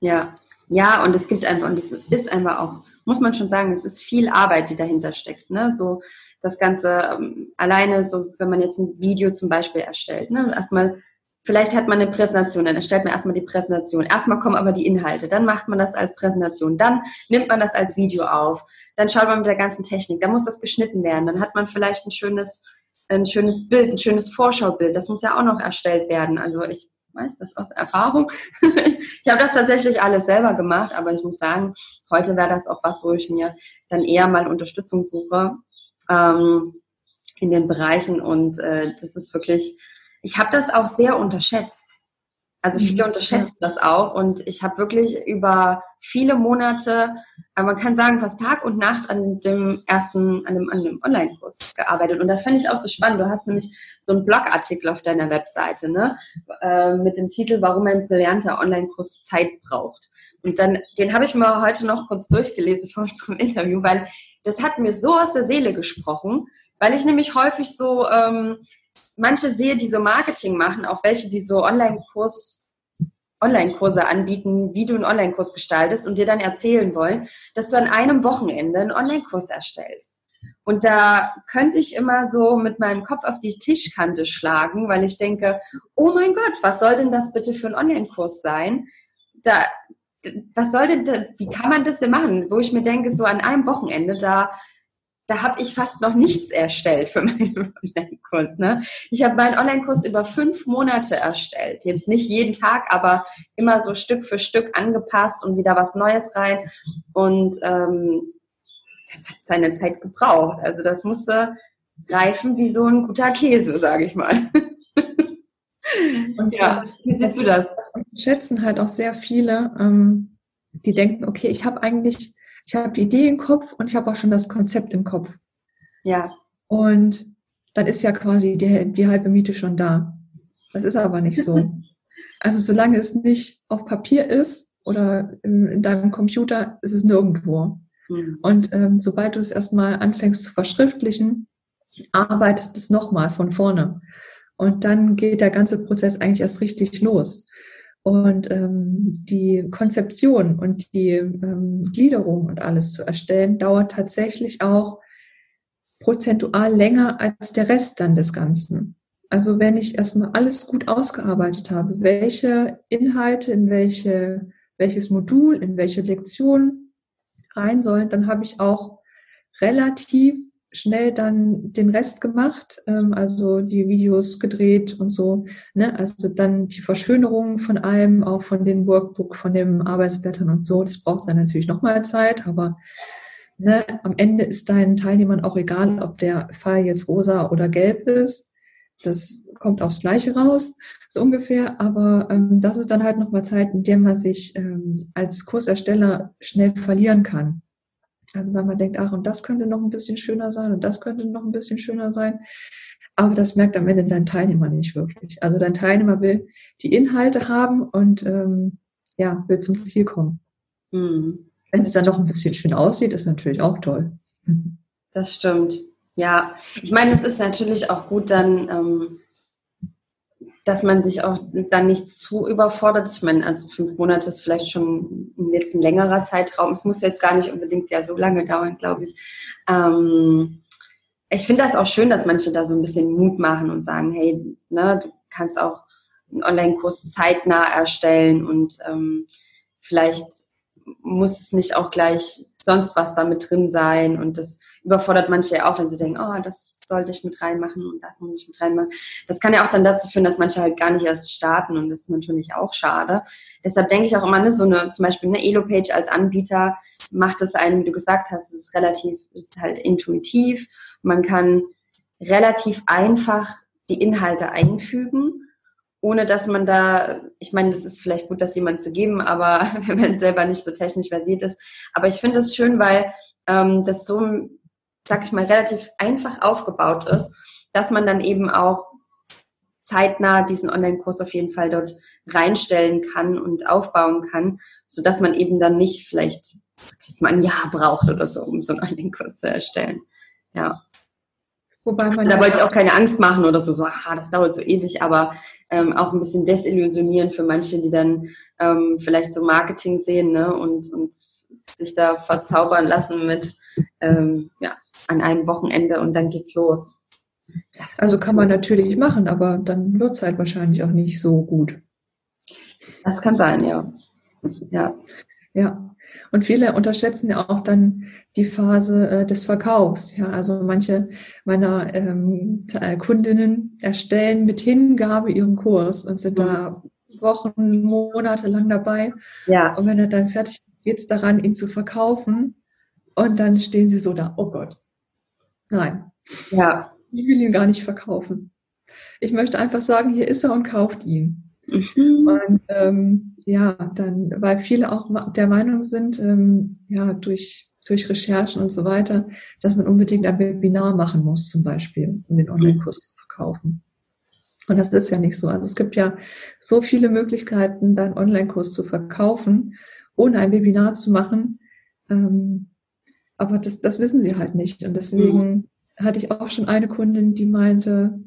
Ja. ja, und es gibt einfach, und es ist einfach auch, muss man schon sagen, es ist viel Arbeit, die dahinter steckt. Ne? So das Ganze ähm, alleine, so wenn man jetzt ein Video zum Beispiel erstellt, ne? erstmal Vielleicht hat man eine Präsentation, dann erstellt man erstmal die Präsentation. Erstmal kommen aber die Inhalte, dann macht man das als Präsentation, dann nimmt man das als Video auf, dann schaut man mit der ganzen Technik, dann muss das geschnitten werden, dann hat man vielleicht ein schönes, ein schönes Bild, ein schönes Vorschaubild, das muss ja auch noch erstellt werden. Also ich weiß das aus Erfahrung. (laughs) ich habe das tatsächlich alles selber gemacht, aber ich muss sagen, heute wäre das auch was, wo ich mir dann eher mal Unterstützung suche ähm, in den Bereichen und äh, das ist wirklich ich habe das auch sehr unterschätzt. Also viele mhm. unterschätzen das auch und ich habe wirklich über viele Monate, man kann sagen fast Tag und Nacht an dem ersten, an dem, an dem Online-Kurs gearbeitet und da fand ich auch so spannend. Du hast nämlich so einen Blogartikel auf deiner Webseite, ne, äh, mit dem Titel, warum ein brillanter Online-Kurs Zeit braucht. Und dann, den habe ich mal heute noch kurz durchgelesen vor unserem Interview, weil das hat mir so aus der Seele gesprochen, weil ich nämlich häufig so ähm, manche sehe, die so Marketing machen, auch welche, die so Online-Kurs Online-Kurse anbieten, wie du einen Online-Kurs gestaltest und dir dann erzählen wollen, dass du an einem Wochenende einen Online-Kurs erstellst. Und da könnte ich immer so mit meinem Kopf auf die Tischkante schlagen, weil ich denke, oh mein Gott, was soll denn das bitte für ein Online-Kurs sein? Da, was soll denn, wie kann man das denn machen? Wo ich mir denke, so an einem Wochenende, da da habe ich fast noch nichts erstellt für (laughs) meinen Online-Kurs. Ne? Ich habe meinen Online-Kurs über fünf Monate erstellt. Jetzt nicht jeden Tag, aber immer so Stück für Stück angepasst und wieder was Neues rein. Und ähm, das hat seine Zeit gebraucht. Also das musste reifen wie so ein guter Käse, sage ich mal. (laughs) Und ja, wie siehst du das? schätzen halt auch sehr viele, ähm, die denken, okay, ich habe eigentlich, ich habe die Idee im Kopf und ich habe auch schon das Konzept im Kopf. Ja. Und dann ist ja quasi die, die halbe Miete schon da. Das ist aber nicht so. (laughs) Also solange es nicht auf Papier ist oder in, in deinem Computer, ist es nirgendwo. Mhm. Und ähm, sobald du es erstmal anfängst zu verschriftlichen, arbeitet es nochmal von vorne. Und dann geht der ganze Prozess eigentlich erst richtig los. Und ähm, die Konzeption und die ähm, Gliederung und alles zu erstellen, dauert tatsächlich auch prozentual länger als der Rest dann des Ganzen. Also wenn ich erstmal alles gut ausgearbeitet habe, welche Inhalte in welche, welches Modul, in welche Lektion rein sollen, dann habe ich auch relativ schnell dann den Rest gemacht, ähm, also die Videos gedreht und so. Ne? Also dann die Verschönerung von allem, auch von den Workbook, von den Arbeitsblättern und so. Das braucht dann natürlich nochmal Zeit, aber ne, am Ende ist deinen Teilnehmern auch egal, ob der Fall jetzt rosa oder gelb ist. Das kommt aufs Gleiche raus, so ungefähr. Aber ähm, das ist dann halt nochmal Zeit, in der man sich ähm, als Kursersteller schnell verlieren kann. Also wenn man denkt, ach, und das könnte noch ein bisschen schöner sein und das könnte noch ein bisschen schöner sein. Aber das merkt am Ende dein Teilnehmer nicht wirklich. Also dein Teilnehmer will die Inhalte haben und ähm, ja, will zum Ziel kommen. Mhm. Wenn es dann noch ein bisschen schön aussieht, ist natürlich auch toll. Das stimmt. Ja, ich meine, es ist natürlich auch gut, dann ähm, dass man sich auch dann nicht zu überfordert. Ich meine, also fünf Monate ist vielleicht schon jetzt ein längerer Zeitraum. Es muss jetzt gar nicht unbedingt ja so lange dauern, glaube ich. Ähm, ich finde das auch schön, dass manche da so ein bisschen Mut machen und sagen, hey, ne, du kannst auch einen Online-Kurs zeitnah erstellen und ähm, vielleicht muss es nicht auch gleich sonst was da mit drin sein. Und das überfordert manche ja auch, wenn sie denken, oh, das sollte ich mit reinmachen und das muss ich mit reinmachen. Das kann ja auch dann dazu führen, dass manche halt gar nicht erst starten und das ist natürlich auch schade. Deshalb denke ich auch immer, ne, so eine, zum Beispiel eine Elo-Page als Anbieter macht es einen, wie du gesagt hast, es ist relativ, ist halt intuitiv. Man kann relativ einfach die Inhalte einfügen ohne dass man da, ich meine, das ist vielleicht gut, das jemand zu geben, aber (laughs) wenn man selber nicht so technisch versiert ist. Aber ich finde es schön, weil ähm, das so, sag ich mal, relativ einfach aufgebaut ist, dass man dann eben auch zeitnah diesen Online-Kurs auf jeden Fall dort reinstellen kann und aufbauen kann, so dass man eben dann nicht vielleicht jetzt mal ein Jahr braucht oder so, um so einen Online-Kurs zu erstellen. Ja. Wobei man da wollte ich auch keine Angst machen oder so, so, ah, das dauert so ewig, aber ähm, auch ein bisschen desillusionieren für manche, die dann ähm, vielleicht so Marketing sehen ne, und, und sich da verzaubern lassen mit ähm, ja, an einem Wochenende und dann geht's los. also kann man natürlich machen, aber dann wird es halt wahrscheinlich auch nicht so gut. Das kann sein, ja. Ja. Ja. Und viele unterschätzen ja auch dann die Phase äh, des Verkaufs. Ja, also manche meiner ähm, äh, Kundinnen erstellen mit Hingabe ihren Kurs und sind mhm. da Wochen, Monate lang dabei. Ja. Und wenn er dann fertig ist, geht es daran, ihn zu verkaufen. Und dann stehen sie so da, oh Gott, nein. Ja. Ich will ihn gar nicht verkaufen. Ich möchte einfach sagen, hier ist er und kauft ihn. Mhm. Und ähm, ja, dann, weil viele auch der Meinung sind, ähm, ja, durch, durch Recherchen und so weiter, dass man unbedingt ein Webinar machen muss, zum Beispiel, um den. Online-Kurs zu verkaufen. Und das ist ja nicht so. Also es gibt ja so viele Möglichkeiten, deinen Online-Kurs zu verkaufen, ohne ein Webinar zu machen. Ähm, aber das, das wissen sie halt nicht. Und deswegen mhm. hatte ich auch schon eine Kundin, die meinte,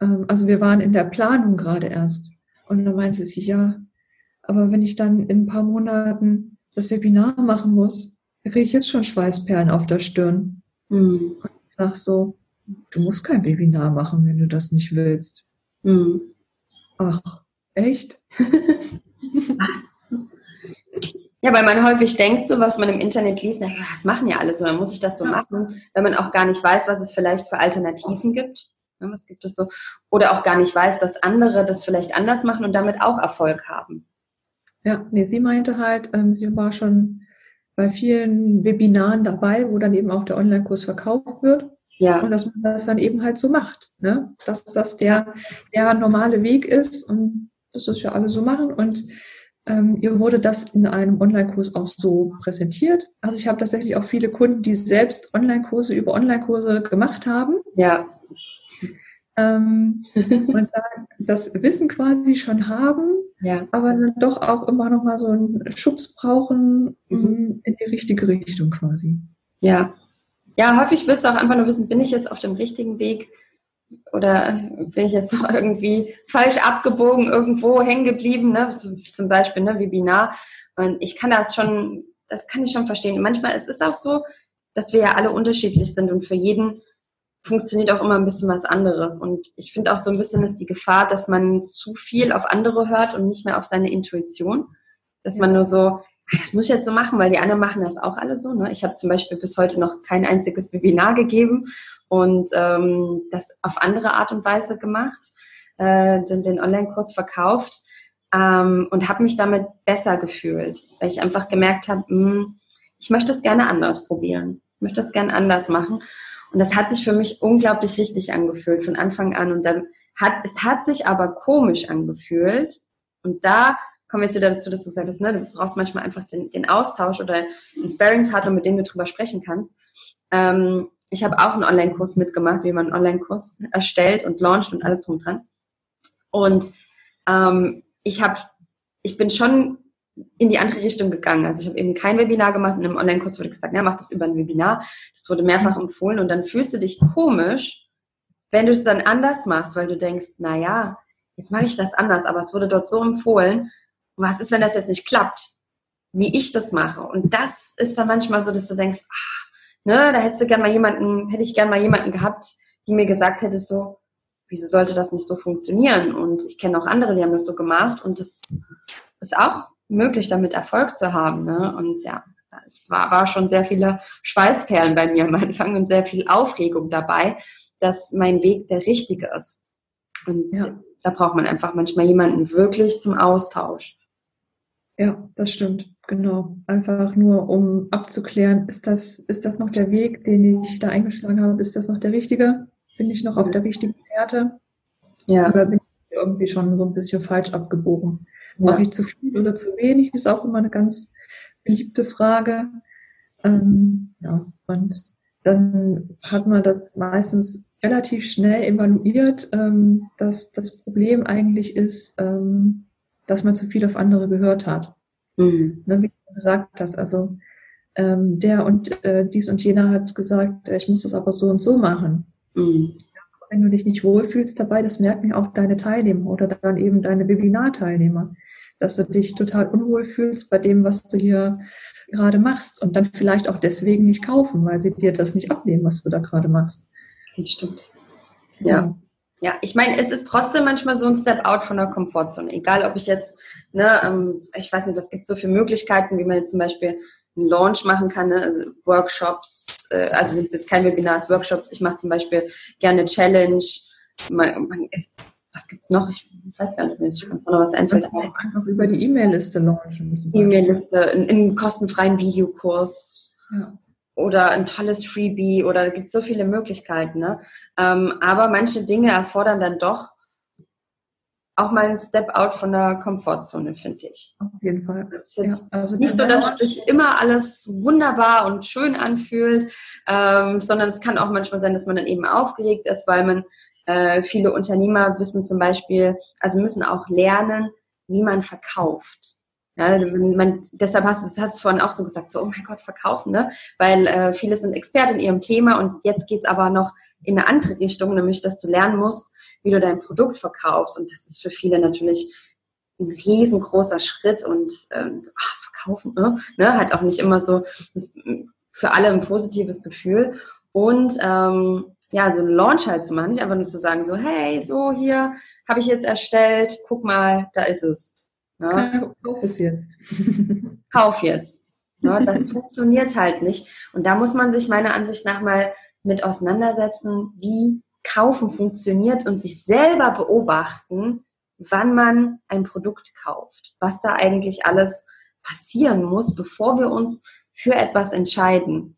ähm, also wir waren in der Planung gerade erst. Und dann meinte sie, ja, aber wenn ich dann in ein paar Monaten das Webinar machen muss, kriege ich jetzt schon Schweißperlen auf der Stirn. Mhm. Und ich sag so, du musst kein Webinar machen, wenn du das nicht willst. Mhm. Ach, echt? (laughs) Was? Ja, weil man häufig denkt, so was man im Internet liest, naja, das machen ja alle so, dann muss ich das so ja. machen, wenn man auch gar nicht weiß, was es vielleicht für Alternativen gibt. Was gibt es so? Oder auch gar nicht weiß, dass andere das vielleicht anders machen und damit auch Erfolg haben. Ja, nee, sie meinte halt, ähm, sie war schon bei vielen Webinaren dabei, wo dann eben auch der Online-Kurs verkauft wird. Ja. Und dass man das dann eben halt so macht. Ne? Dass das der, der normale Weg ist und das ist ja alle so machen und ähm, ihr wurde das in einem Online-Kurs auch so präsentiert. Also ich habe tatsächlich auch viele Kunden, die selbst Online-Kurse über Online-Kurse gemacht haben. Ja. Ähm, (laughs) und das Wissen quasi schon haben, ja. aber dann doch auch immer noch mal so einen Schubs brauchen mhm. in die richtige Richtung quasi. Ja. Ja, häufig willst du auch einfach nur wissen, bin ich jetzt auf dem richtigen Weg? oder bin ich jetzt (laughs) noch irgendwie falsch abgebogen, irgendwo hängen geblieben, ne? zum Beispiel ne, Webinar. Und ich kann das schon, das kann ich schon verstehen. manchmal ist es auch so, dass wir ja alle unterschiedlich sind und für jeden funktioniert auch immer ein bisschen was anderes. Und ich finde auch so ein bisschen ist die Gefahr, dass man zu viel auf andere hört und nicht mehr auf seine Intuition. Dass man nur so, das muss ich jetzt so machen, weil die anderen machen das auch alle so. Ne? Ich habe zum Beispiel bis heute noch kein einziges Webinar gegeben und ähm, das auf andere Art und Weise gemacht, äh, den, den Online-Kurs verkauft ähm, und habe mich damit besser gefühlt, weil ich einfach gemerkt habe, hm, ich möchte es gerne anders probieren, ich möchte es gerne anders machen. Und das hat sich für mich unglaublich richtig angefühlt von Anfang an. Und dann hat es hat sich aber komisch angefühlt. Und da kommen wir jetzt wieder dazu, dass du gesagt hast, ne, du brauchst manchmal einfach den, den Austausch oder einen Sparing-Partner, mit dem du drüber sprechen kannst. Ähm, ich habe auch einen Online-Kurs mitgemacht, wie man einen Online-Kurs erstellt und launcht und alles drum dran. Und ähm, ich habe, ich bin schon in die andere Richtung gegangen. Also ich habe eben kein Webinar gemacht. In einem Online-Kurs wurde gesagt, ja, mach das über ein Webinar. Das wurde mehrfach empfohlen und dann fühlst du dich komisch, wenn du es dann anders machst, weil du denkst, na ja, jetzt mache ich das anders, aber es wurde dort so empfohlen. Was ist, wenn das jetzt nicht klappt, wie ich das mache? Und das ist dann manchmal so, dass du denkst, ah, ne, da hättest du gern mal jemanden, hätte ich gern mal jemanden gehabt, die mir gesagt hätte, so, wieso sollte das nicht so funktionieren? Und ich kenne auch andere, die haben das so gemacht und das ist auch möglich, damit Erfolg zu haben. Ne? Und ja, es war, war schon sehr viele Schweißperlen bei mir am Anfang und sehr viel Aufregung dabei, dass mein Weg der richtige ist. Und ja. da braucht man einfach manchmal jemanden wirklich zum Austausch. Ja, das stimmt, genau. Einfach nur, um abzuklären, ist das, ist das noch der Weg, den ich da eingeschlagen habe? Ist das noch der richtige? Bin ich noch auf der richtigen Fährte? Ja. Oder bin ich irgendwie schon so ein bisschen falsch abgebogen? Ja. Mache ich zu viel oder zu wenig? Ist auch immer eine ganz beliebte Frage. Ähm, ja, und dann hat man das meistens relativ schnell evaluiert, ähm, dass das Problem eigentlich ist, ähm, dass man zu viel auf andere gehört hat. Mhm. Ne, wie du gesagt hast, also ähm, der und äh, dies und jener hat gesagt, äh, ich muss das aber so und so machen. Mhm. Wenn du dich nicht wohlfühlst dabei, das merken ja auch deine Teilnehmer oder dann eben deine Webinar-Teilnehmer, dass du dich total unwohl fühlst bei dem, was du hier gerade machst und dann vielleicht auch deswegen nicht kaufen, weil sie dir das nicht abnehmen, was du da gerade machst. Das stimmt. Ja. Ja, ich meine, es ist trotzdem manchmal so ein Step out von der Komfortzone. Egal, ob ich jetzt, ne, ähm, ich weiß nicht, es gibt so viele Möglichkeiten, wie man jetzt zum Beispiel einen Launch machen kann, ne? also Workshops, äh, also jetzt kein Webinar, es Workshops. Ich mache zum Beispiel gerne Challenge. Man, man ist, was gibt's noch? Ich weiß gar nicht, ob mir jetzt noch was einfällt. Einfach über die E-Mail-Liste launchen. E-Mail-Liste, einen kostenfreien Videokurs. Ja oder ein tolles Freebie oder da gibt es so viele Möglichkeiten. Ne? Ähm, aber manche Dinge erfordern dann doch auch mal einen Step out von der Komfortzone, finde ich. Auf jeden Fall. Es ist jetzt ja, also nicht so, dass sich immer alles wunderbar und schön anfühlt, ähm, sondern es kann auch manchmal sein, dass man dann eben aufgeregt ist, weil man äh, viele Unternehmer wissen zum Beispiel, also müssen auch lernen, wie man verkauft. Ja, man, deshalb hast du, du vorhin auch so gesagt, so, oh mein Gott, verkaufen, ne? Weil äh, viele sind Experten in ihrem Thema und jetzt geht's aber noch in eine andere Richtung, nämlich, dass du lernen musst, wie du dein Produkt verkaufst. Und das ist für viele natürlich ein riesengroßer Schritt und ähm, ach, verkaufen, ne? ne? Hat auch nicht immer so das, für alle ein positives Gefühl. Und ähm, ja, so einen Launch halt zu machen, nicht einfach nur zu sagen, so, hey, so hier habe ich jetzt erstellt, guck mal, da ist es ja. Kauf es jetzt. (laughs) Kauf jetzt. Ja, das (laughs) funktioniert halt nicht. Und da muss man sich meiner Ansicht nach mal mit auseinandersetzen, wie Kaufen funktioniert und sich selber beobachten, wann man ein Produkt kauft, was da eigentlich alles passieren muss, bevor wir uns für etwas entscheiden.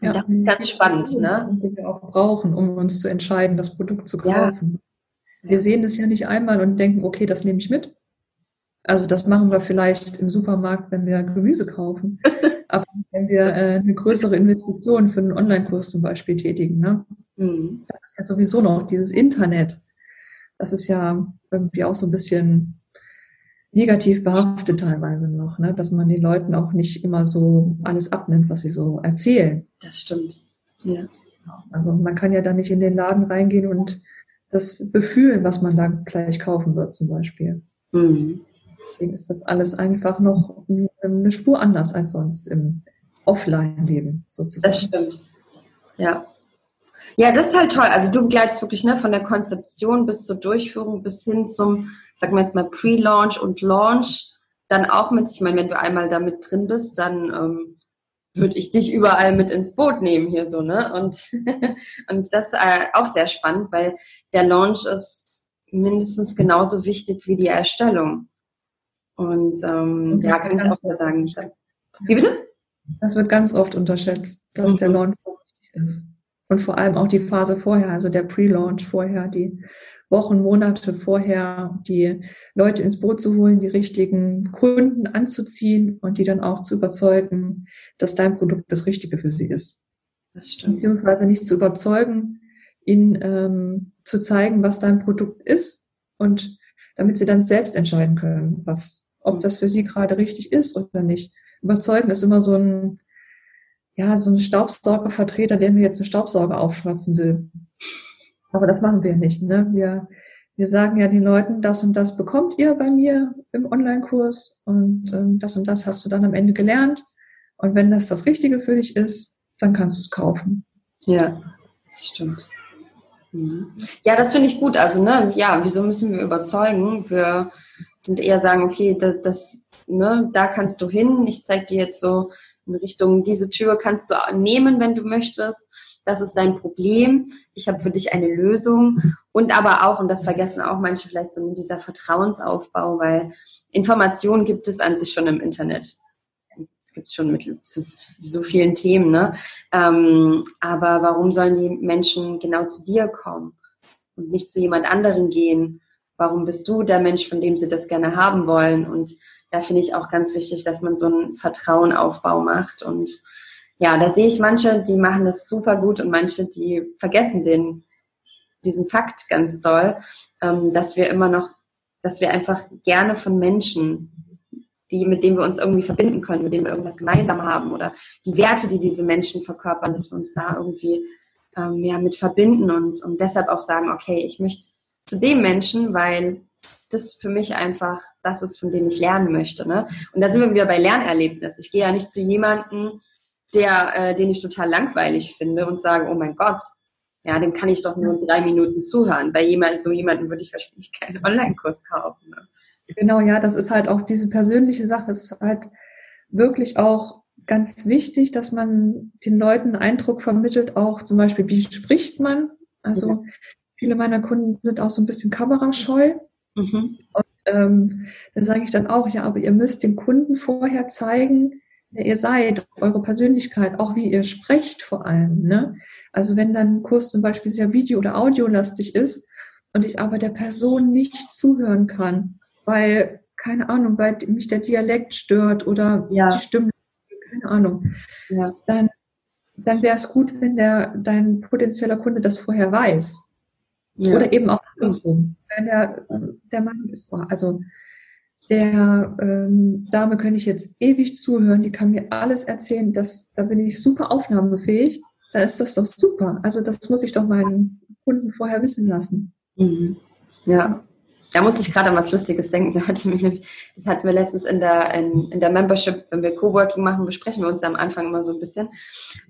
Und ja, das ist ganz spannend, ne? Die wir auch brauchen, um uns zu entscheiden, das Produkt zu kaufen. Ja. Wir sehen es ja nicht einmal und denken, okay, das nehme ich mit, Also das machen wir vielleicht im Supermarkt, wenn wir Gemüse kaufen. (laughs) Aber wenn wir äh, eine größere Investition für einen Online-Kurs zum Beispiel tätigen, ne? Mhm. das ist ja sowieso noch dieses Internet. Das ist ja irgendwie auch so ein bisschen negativ behaftet teilweise noch, ne? dass man den Leuten auch nicht immer so alles abnimmt, was sie so erzählen. Das stimmt. Ja. Also man kann ja da nicht in den Laden reingehen und das befühlen, was man da gleich kaufen wird zum Beispiel. Mhm. Deswegen ist das alles einfach noch eine Spur anders als sonst im Offline-Leben sozusagen. Das stimmt. Ja. Ja, das ist halt toll. Also du begleitest wirklich ne, von der Konzeption bis zur Durchführung bis hin zum, sagen wir jetzt mal, Pre-Launch und Launch. Dann auch mit, ich meine, wenn du einmal damit drin bist, dann ähm, würde ich dich überall mit ins Boot nehmen hier so, ne? Und, (laughs) und das ist äh, auch sehr spannend, weil der Launch ist mindestens genauso wichtig wie die Erstellung. Und ähm, ja, kann ich auch sagen. Wie bitte? Das wird ganz oft unterschätzt, dass mhm. der Launch so wichtig ist. Und vor allem auch die Phase vorher, also der Pre-Launch vorher, die Wochen, Monate vorher, die Leute ins Boot zu holen, die richtigen Kunden anzuziehen und die dann auch zu überzeugen, dass dein Produkt das Richtige für sie ist. Das stimmt. Beziehungsweise nicht zu überzeugen, ihnen ähm, zu zeigen, was dein Produkt ist und damit sie dann selbst entscheiden können, was ob das für sie gerade richtig ist oder nicht. Überzeugen ist immer so ein, ja, so ein Staubsaugervertreter, der mir jetzt einen Staubsauger aufschwatzen will. Aber das machen wir nicht, ne? Wir, wir sagen ja den Leuten, das und das bekommt ihr bei mir im Online-Kurs und ähm, das und das hast du dann am Ende gelernt. Und wenn das das Richtige für dich ist, dann kannst du es kaufen. Ja, das stimmt. Mhm. Ja, das finde ich gut. Also, ne, ja, wieso müssen wir überzeugen? Wir sind eher sagen, okay, das, das ne, da kannst du hin. Ich zeige dir jetzt so in Richtung, diese Tür kannst du nehmen, wenn du möchtest. Das ist dein Problem. Ich habe für dich eine Lösung. Und aber auch, und das vergessen auch manche vielleicht so dieser Vertrauensaufbau, weil Informationen gibt es an sich schon im Internet. Es gibt schon mit so, so vielen Themen, ne? Ähm, aber warum sollen die Menschen genau zu dir kommen und nicht zu jemand anderen gehen? Warum bist du der Mensch, von dem sie das gerne haben wollen? Und da finde ich auch ganz wichtig, dass man so einen Vertrauenaufbau macht. Und ja, da sehe ich manche, die machen das super gut und manche, die vergessen den, diesen Fakt ganz doll, ähm, dass wir immer noch, dass wir einfach gerne von Menschen die, mit denen wir uns irgendwie verbinden können, mit denen wir irgendwas gemeinsam haben oder die Werte, die diese Menschen verkörpern, dass wir uns da irgendwie ähm, ja, mit verbinden und, und deshalb auch sagen, okay, ich möchte zu dem Menschen, weil das für mich einfach das ist, von dem ich lernen möchte. Ne? Und da sind wir wieder bei Lernerlebnis. Ich gehe ja nicht zu jemandem, der, äh, den ich total langweilig finde und sage, oh mein Gott, ja, dem kann ich doch nur drei Minuten zuhören. Bei jemand, so jemandem würde ich wahrscheinlich (laughs) keinen Online-Kurs kaufen. Ne? Genau, ja, das ist halt auch diese persönliche Sache. Es ist halt wirklich auch ganz wichtig, dass man den Leuten Eindruck vermittelt, auch zum Beispiel, wie spricht man? Also Viele meiner Kunden sind auch so ein bisschen kamerascheu. Mhm. Und ähm, da sage ich dann auch, ja, aber ihr müsst den Kunden vorher zeigen, wer ihr seid, eure Persönlichkeit, auch wie ihr sprecht vor allem. Ne? Also wenn dann ein Kurs zum Beispiel sehr video- oder audiolastig ist und ich aber der Person nicht zuhören kann, weil, keine Ahnung, weil mich der Dialekt stört oder ja. die Stimme, keine Ahnung, ja. dann, dann wäre es gut, wenn der, dein potenzieller Kunde das vorher weiß. Ja. Oder eben auch andersrum. Wenn der, der Mann ist, also der ähm, Dame könnte ich jetzt ewig zuhören, die kann mir alles erzählen, das, da bin ich super aufnahmefähig, da ist das doch super. Also das muss ich doch meinen Kunden vorher wissen lassen. Mhm. Ja, da muss ich gerade an was Lustiges denken. (laughs) Das hatten wir letztens in der, in, in der Membership, wenn wir Coworking machen, besprechen wir uns am Anfang immer so ein bisschen.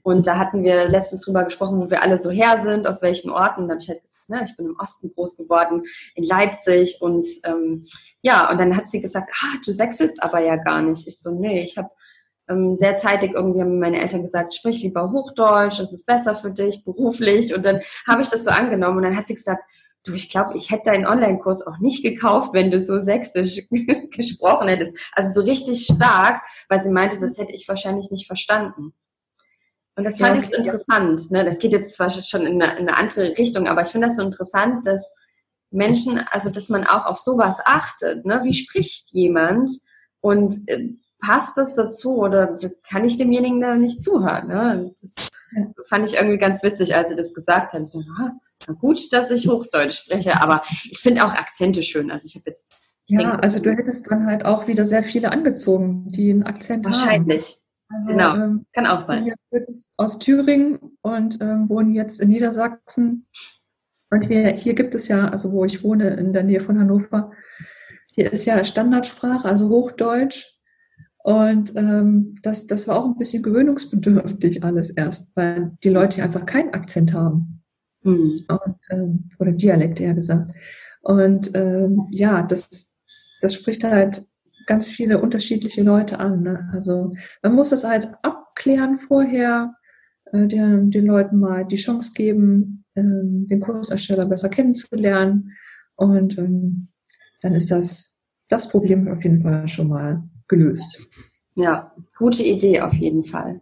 Und da hatten wir letztens drüber gesprochen, wo wir alle so her sind, aus welchen Orten. Da habe ich halt gesagt, ne, ich bin im Osten groß geworden, in Leipzig. Und ähm, ja, und dann hat sie gesagt, ah, du sechselst aber ja gar nicht. Ich so, nee, ich habe ähm, sehr zeitig irgendwie haben meine Eltern gesagt, sprich lieber Hochdeutsch, das ist besser für dich beruflich. Und dann habe ich das so angenommen. Und dann hat sie gesagt, du, ich glaube, ich hätte deinen Online-Kurs auch nicht gekauft, wenn du so sächsisch (laughs) gesprochen hättest. Also so richtig stark, weil sie meinte, das hätte ich wahrscheinlich nicht verstanden. Und das fand ja, ich interessant. Ne? Das geht jetzt zwar schon in eine, in eine andere Richtung, aber ich finde das so interessant, dass Menschen, also dass man auch auf sowas achtet. Ne? Wie spricht jemand und äh, passt das dazu oder kann ich demjenigen da nicht zuhören? Ne? Das fand ich irgendwie ganz witzig, als sie das gesagt hat. Ich dachte, ah, gut, dass ich Hochdeutsch spreche, aber ich finde auch Akzente schön. Also ich habe jetzt. Ich ja, denke, also du hättest dann halt auch wieder sehr viele angezogen, die einen Akzent wahrscheinlich. haben. Wahrscheinlich. Also, genau, ähm, kann auch sein. Aus Thüringen und ähm, wohnen jetzt in Niedersachsen. Und wir, hier gibt es ja, also wo ich wohne, in der Nähe von Hannover, hier ist ja Standardsprache, also Hochdeutsch. Und ähm, das, das war auch ein bisschen gewöhnungsbedürftig alles erst, weil die Leute hier einfach keinen Akzent haben. Mhm. Und, ähm, oder Dialekt eher gesagt. Und ähm, ja, das, das spricht halt ganz viele unterschiedliche Leute an. Ne? Also man muss es halt abklären vorher, äh, den, den Leuten mal die Chance geben, ähm, den Kursersteller besser kennenzulernen. Und ähm, dann ist das, das Problem auf jeden Fall schon mal gelöst. Ja, gute Idee auf jeden Fall.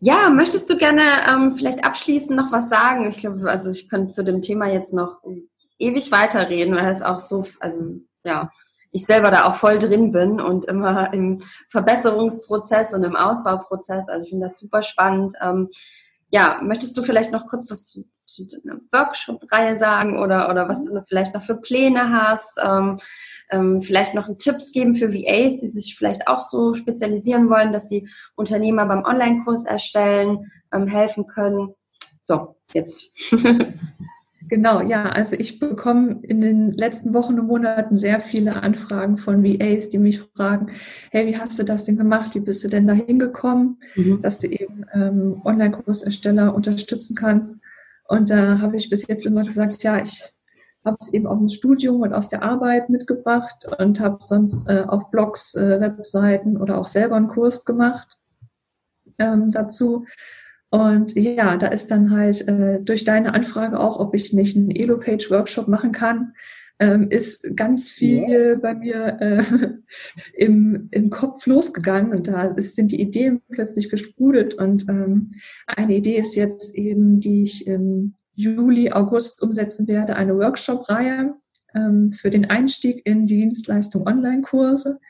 Ja, möchtest du gerne ähm, vielleicht abschließend noch was sagen? Ich glaube, also ich könnte zu dem Thema jetzt noch ewig weiterreden, weil es auch so, also ja, ich selber da auch voll drin bin und immer im Verbesserungsprozess und im Ausbauprozess. Also ich finde das super spannend. Ähm, ja, möchtest du vielleicht noch kurz was einer Workshop-Reihe sagen oder, oder was du vielleicht noch für Pläne hast? Ähm, ähm, vielleicht noch Tipps geben für VAs, die sich vielleicht auch so spezialisieren wollen, dass sie Unternehmer beim Online-Kurs erstellen, ähm, helfen können. So, jetzt. (laughs) Genau, ja. Also ich bekomme in den letzten Wochen und Monaten sehr viele Anfragen von VAs, die mich fragen, hey, wie hast du das denn gemacht? Wie bist du denn da hingekommen, mhm. dass du eben ähm, Online-Kursersteller unterstützen kannst? Und da habe ich bis jetzt immer gesagt, ja, ich habe es eben aus dem Studium und aus der Arbeit mitgebracht und habe sonst äh, auf Blogs, äh, Webseiten oder auch selber einen Kurs gemacht ähm, dazu. Und ja, da ist dann halt äh, durch deine Anfrage auch, ob ich nicht einen Elo-Page-Workshop machen kann, ähm, ist ganz viel ja. bei mir äh, (laughs) im, im Kopf losgegangen und da ist, sind die Ideen plötzlich gesprudelt und ähm, eine Idee ist jetzt eben, die ich im Juli, August umsetzen werde, eine Workshop-Reihe ähm, für den Einstieg in die Dienstleistung Online-Kurse.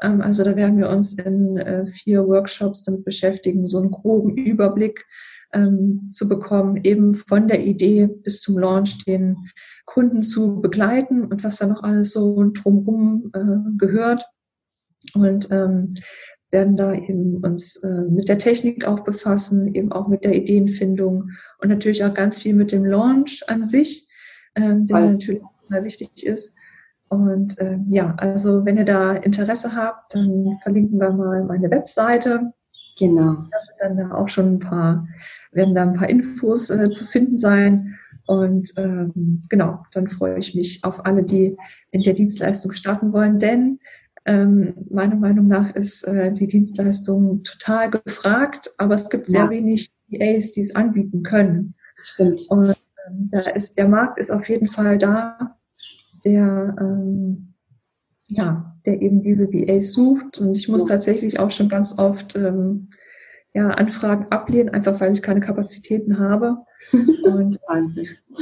Ähm, also da werden wir uns in äh, vier Workshops damit beschäftigen, so einen groben Überblick ähm, zu bekommen, eben von der Idee bis zum Launch den Kunden zu begleiten und was da noch alles so drumherum äh, gehört. Und ähm, werden da eben uns äh, mit der Technik auch befassen, eben auch mit der Ideenfindung und natürlich auch ganz viel mit dem Launch an sich, ähm, der natürlich sehr wichtig ist. Und äh, ja, also wenn ihr da Interesse habt, dann verlinken wir mal meine Webseite. Genau. Dann da auch schon ein paar, werden da ein paar Infos äh, zu finden sein. Und ähm, genau, dann freue ich mich auf alle, die in der Dienstleistung starten wollen, denn ähm, meiner Meinung nach ist äh, die Dienstleistung total gefragt, aber es gibt ja. sehr wenig EAs, die es anbieten können. Stimmt. Und ähm, da ist der Markt ist auf jeden Fall da der, ähm, ja, der eben diese VAs sucht. Und ich muss ja. tatsächlich auch schon ganz oft ähm, ja, Anfragen ablehnen, einfach weil ich keine Kapazitäten habe. (laughs) Und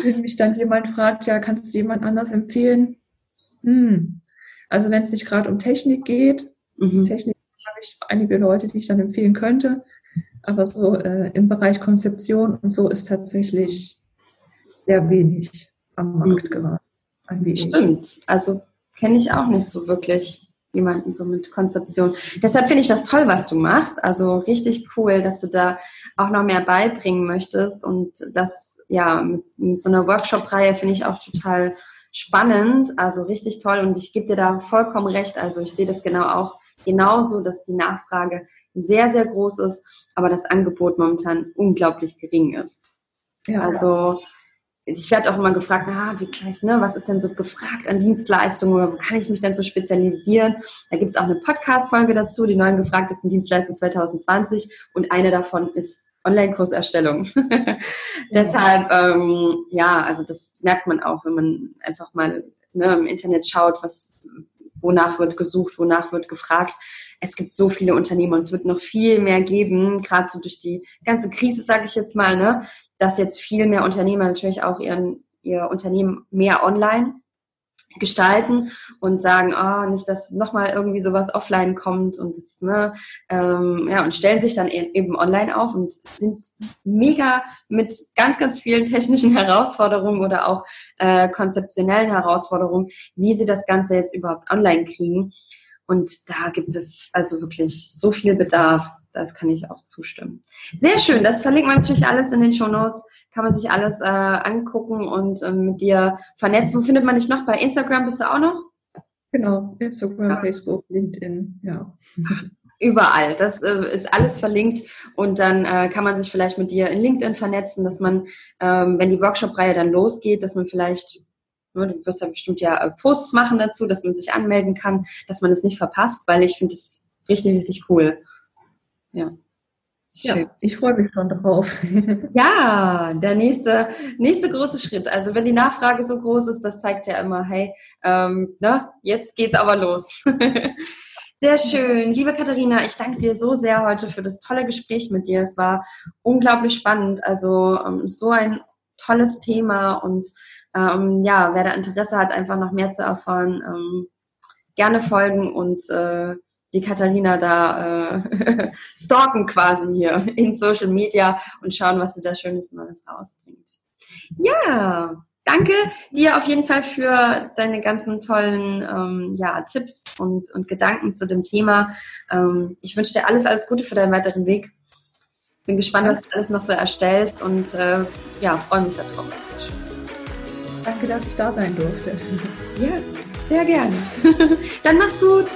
wenn mich dann jemand fragt, ja, kannst du jemand anders empfehlen? Hm. Also wenn es nicht gerade um Technik geht, mhm. Technik habe ich einige Leute, die ich dann empfehlen könnte. Aber so äh, im Bereich Konzeption und so ist tatsächlich sehr wenig am Markt mhm. gerade. Stimmt. Also kenne ich auch nicht so wirklich jemanden so mit Konzeption. Deshalb finde ich das toll, was du machst. Also richtig cool, dass du da auch noch mehr beibringen möchtest. Und das, ja, mit, mit so einer Workshop-Reihe finde ich auch total spannend. Also richtig toll. Und ich gebe dir da vollkommen recht. Also ich sehe das genau auch genauso, dass die Nachfrage sehr, sehr groß ist, aber das Angebot momentan unglaublich gering ist. Ja. Also ich werde auch immer gefragt, na, wie gleich, ne, was ist denn so gefragt an Dienstleistungen oder wo kann ich mich denn so spezialisieren? Da gibt es auch eine Podcast-Folge dazu, die neuen gefragtesten Dienstleistungen 2020 und eine davon ist Online-Kurserstellung. (laughs) Ja. Deshalb, ähm, ja, also das merkt man auch, wenn man einfach mal ne, im Internet schaut, was, wonach wird gesucht, wonach wird gefragt. Es gibt so viele Unternehmen und es wird noch viel mehr geben, gerade so durch die ganze Krise, sage ich jetzt mal, ne, dass jetzt viel mehr Unternehmer natürlich auch ihren ihr Unternehmen mehr online gestalten und sagen, oh, nicht, dass nochmal irgendwie sowas offline kommt und das, ne, ähm, ja, und stellen sich dann e-, eben online auf und sind mega mit ganz, ganz vielen technischen (laughs) Herausforderungen oder auch äh, konzeptionellen Herausforderungen, wie sie das Ganze jetzt überhaupt online kriegen. Und da gibt es also wirklich so viel Bedarf. Das kann ich auch zustimmen. Sehr schön. Das verlinkt man natürlich alles in den Show Notes kann man sich alles äh, angucken und ähm, mit dir vernetzen. Wo findet man dich noch? Bei Instagram bist du auch noch? Genau, Instagram, ja. Facebook, LinkedIn, ja. (laughs) Überall. Das äh, ist alles verlinkt und dann äh, kann man sich vielleicht mit dir in LinkedIn vernetzen, dass man, ähm, wenn die Workshop-Reihe dann losgeht, dass man vielleicht, du wirst ja bestimmt ja äh, Posts machen dazu, dass man sich anmelden kann, dass man es nicht verpasst, weil ich finde es richtig, richtig cool. Ja. Schön. Ja, ich freue mich schon drauf. (laughs) ja, der nächste, nächste große Schritt. Also wenn die Nachfrage so groß ist, das zeigt ja immer, hey, ähm, ne, jetzt geht's aber los. (laughs) Sehr schön. Liebe Katharina, ich danke dir so sehr heute für das tolle Gespräch mit dir. Es war unglaublich spannend. Also ähm, so ein tolles Thema und ähm, ja, wer da Interesse hat, einfach noch mehr zu erfahren, ähm, gerne folgen und äh, die Katharina da äh, (laughs) stalken quasi hier in Social Media und schauen, was sie da Schönes Neues rausbringt. Ja, danke dir auf jeden Fall für deine ganzen tollen ähm, ja, Tipps und, und Gedanken zu dem Thema. Ähm, ich wünsche dir alles, alles Gute für deinen weiteren Weg. Bin gespannt, was du alles noch so erstellst und äh, ja, freue mich darauf. Danke, dass ich da sein durfte. Ja, sehr gerne. (laughs) Dann mach's gut.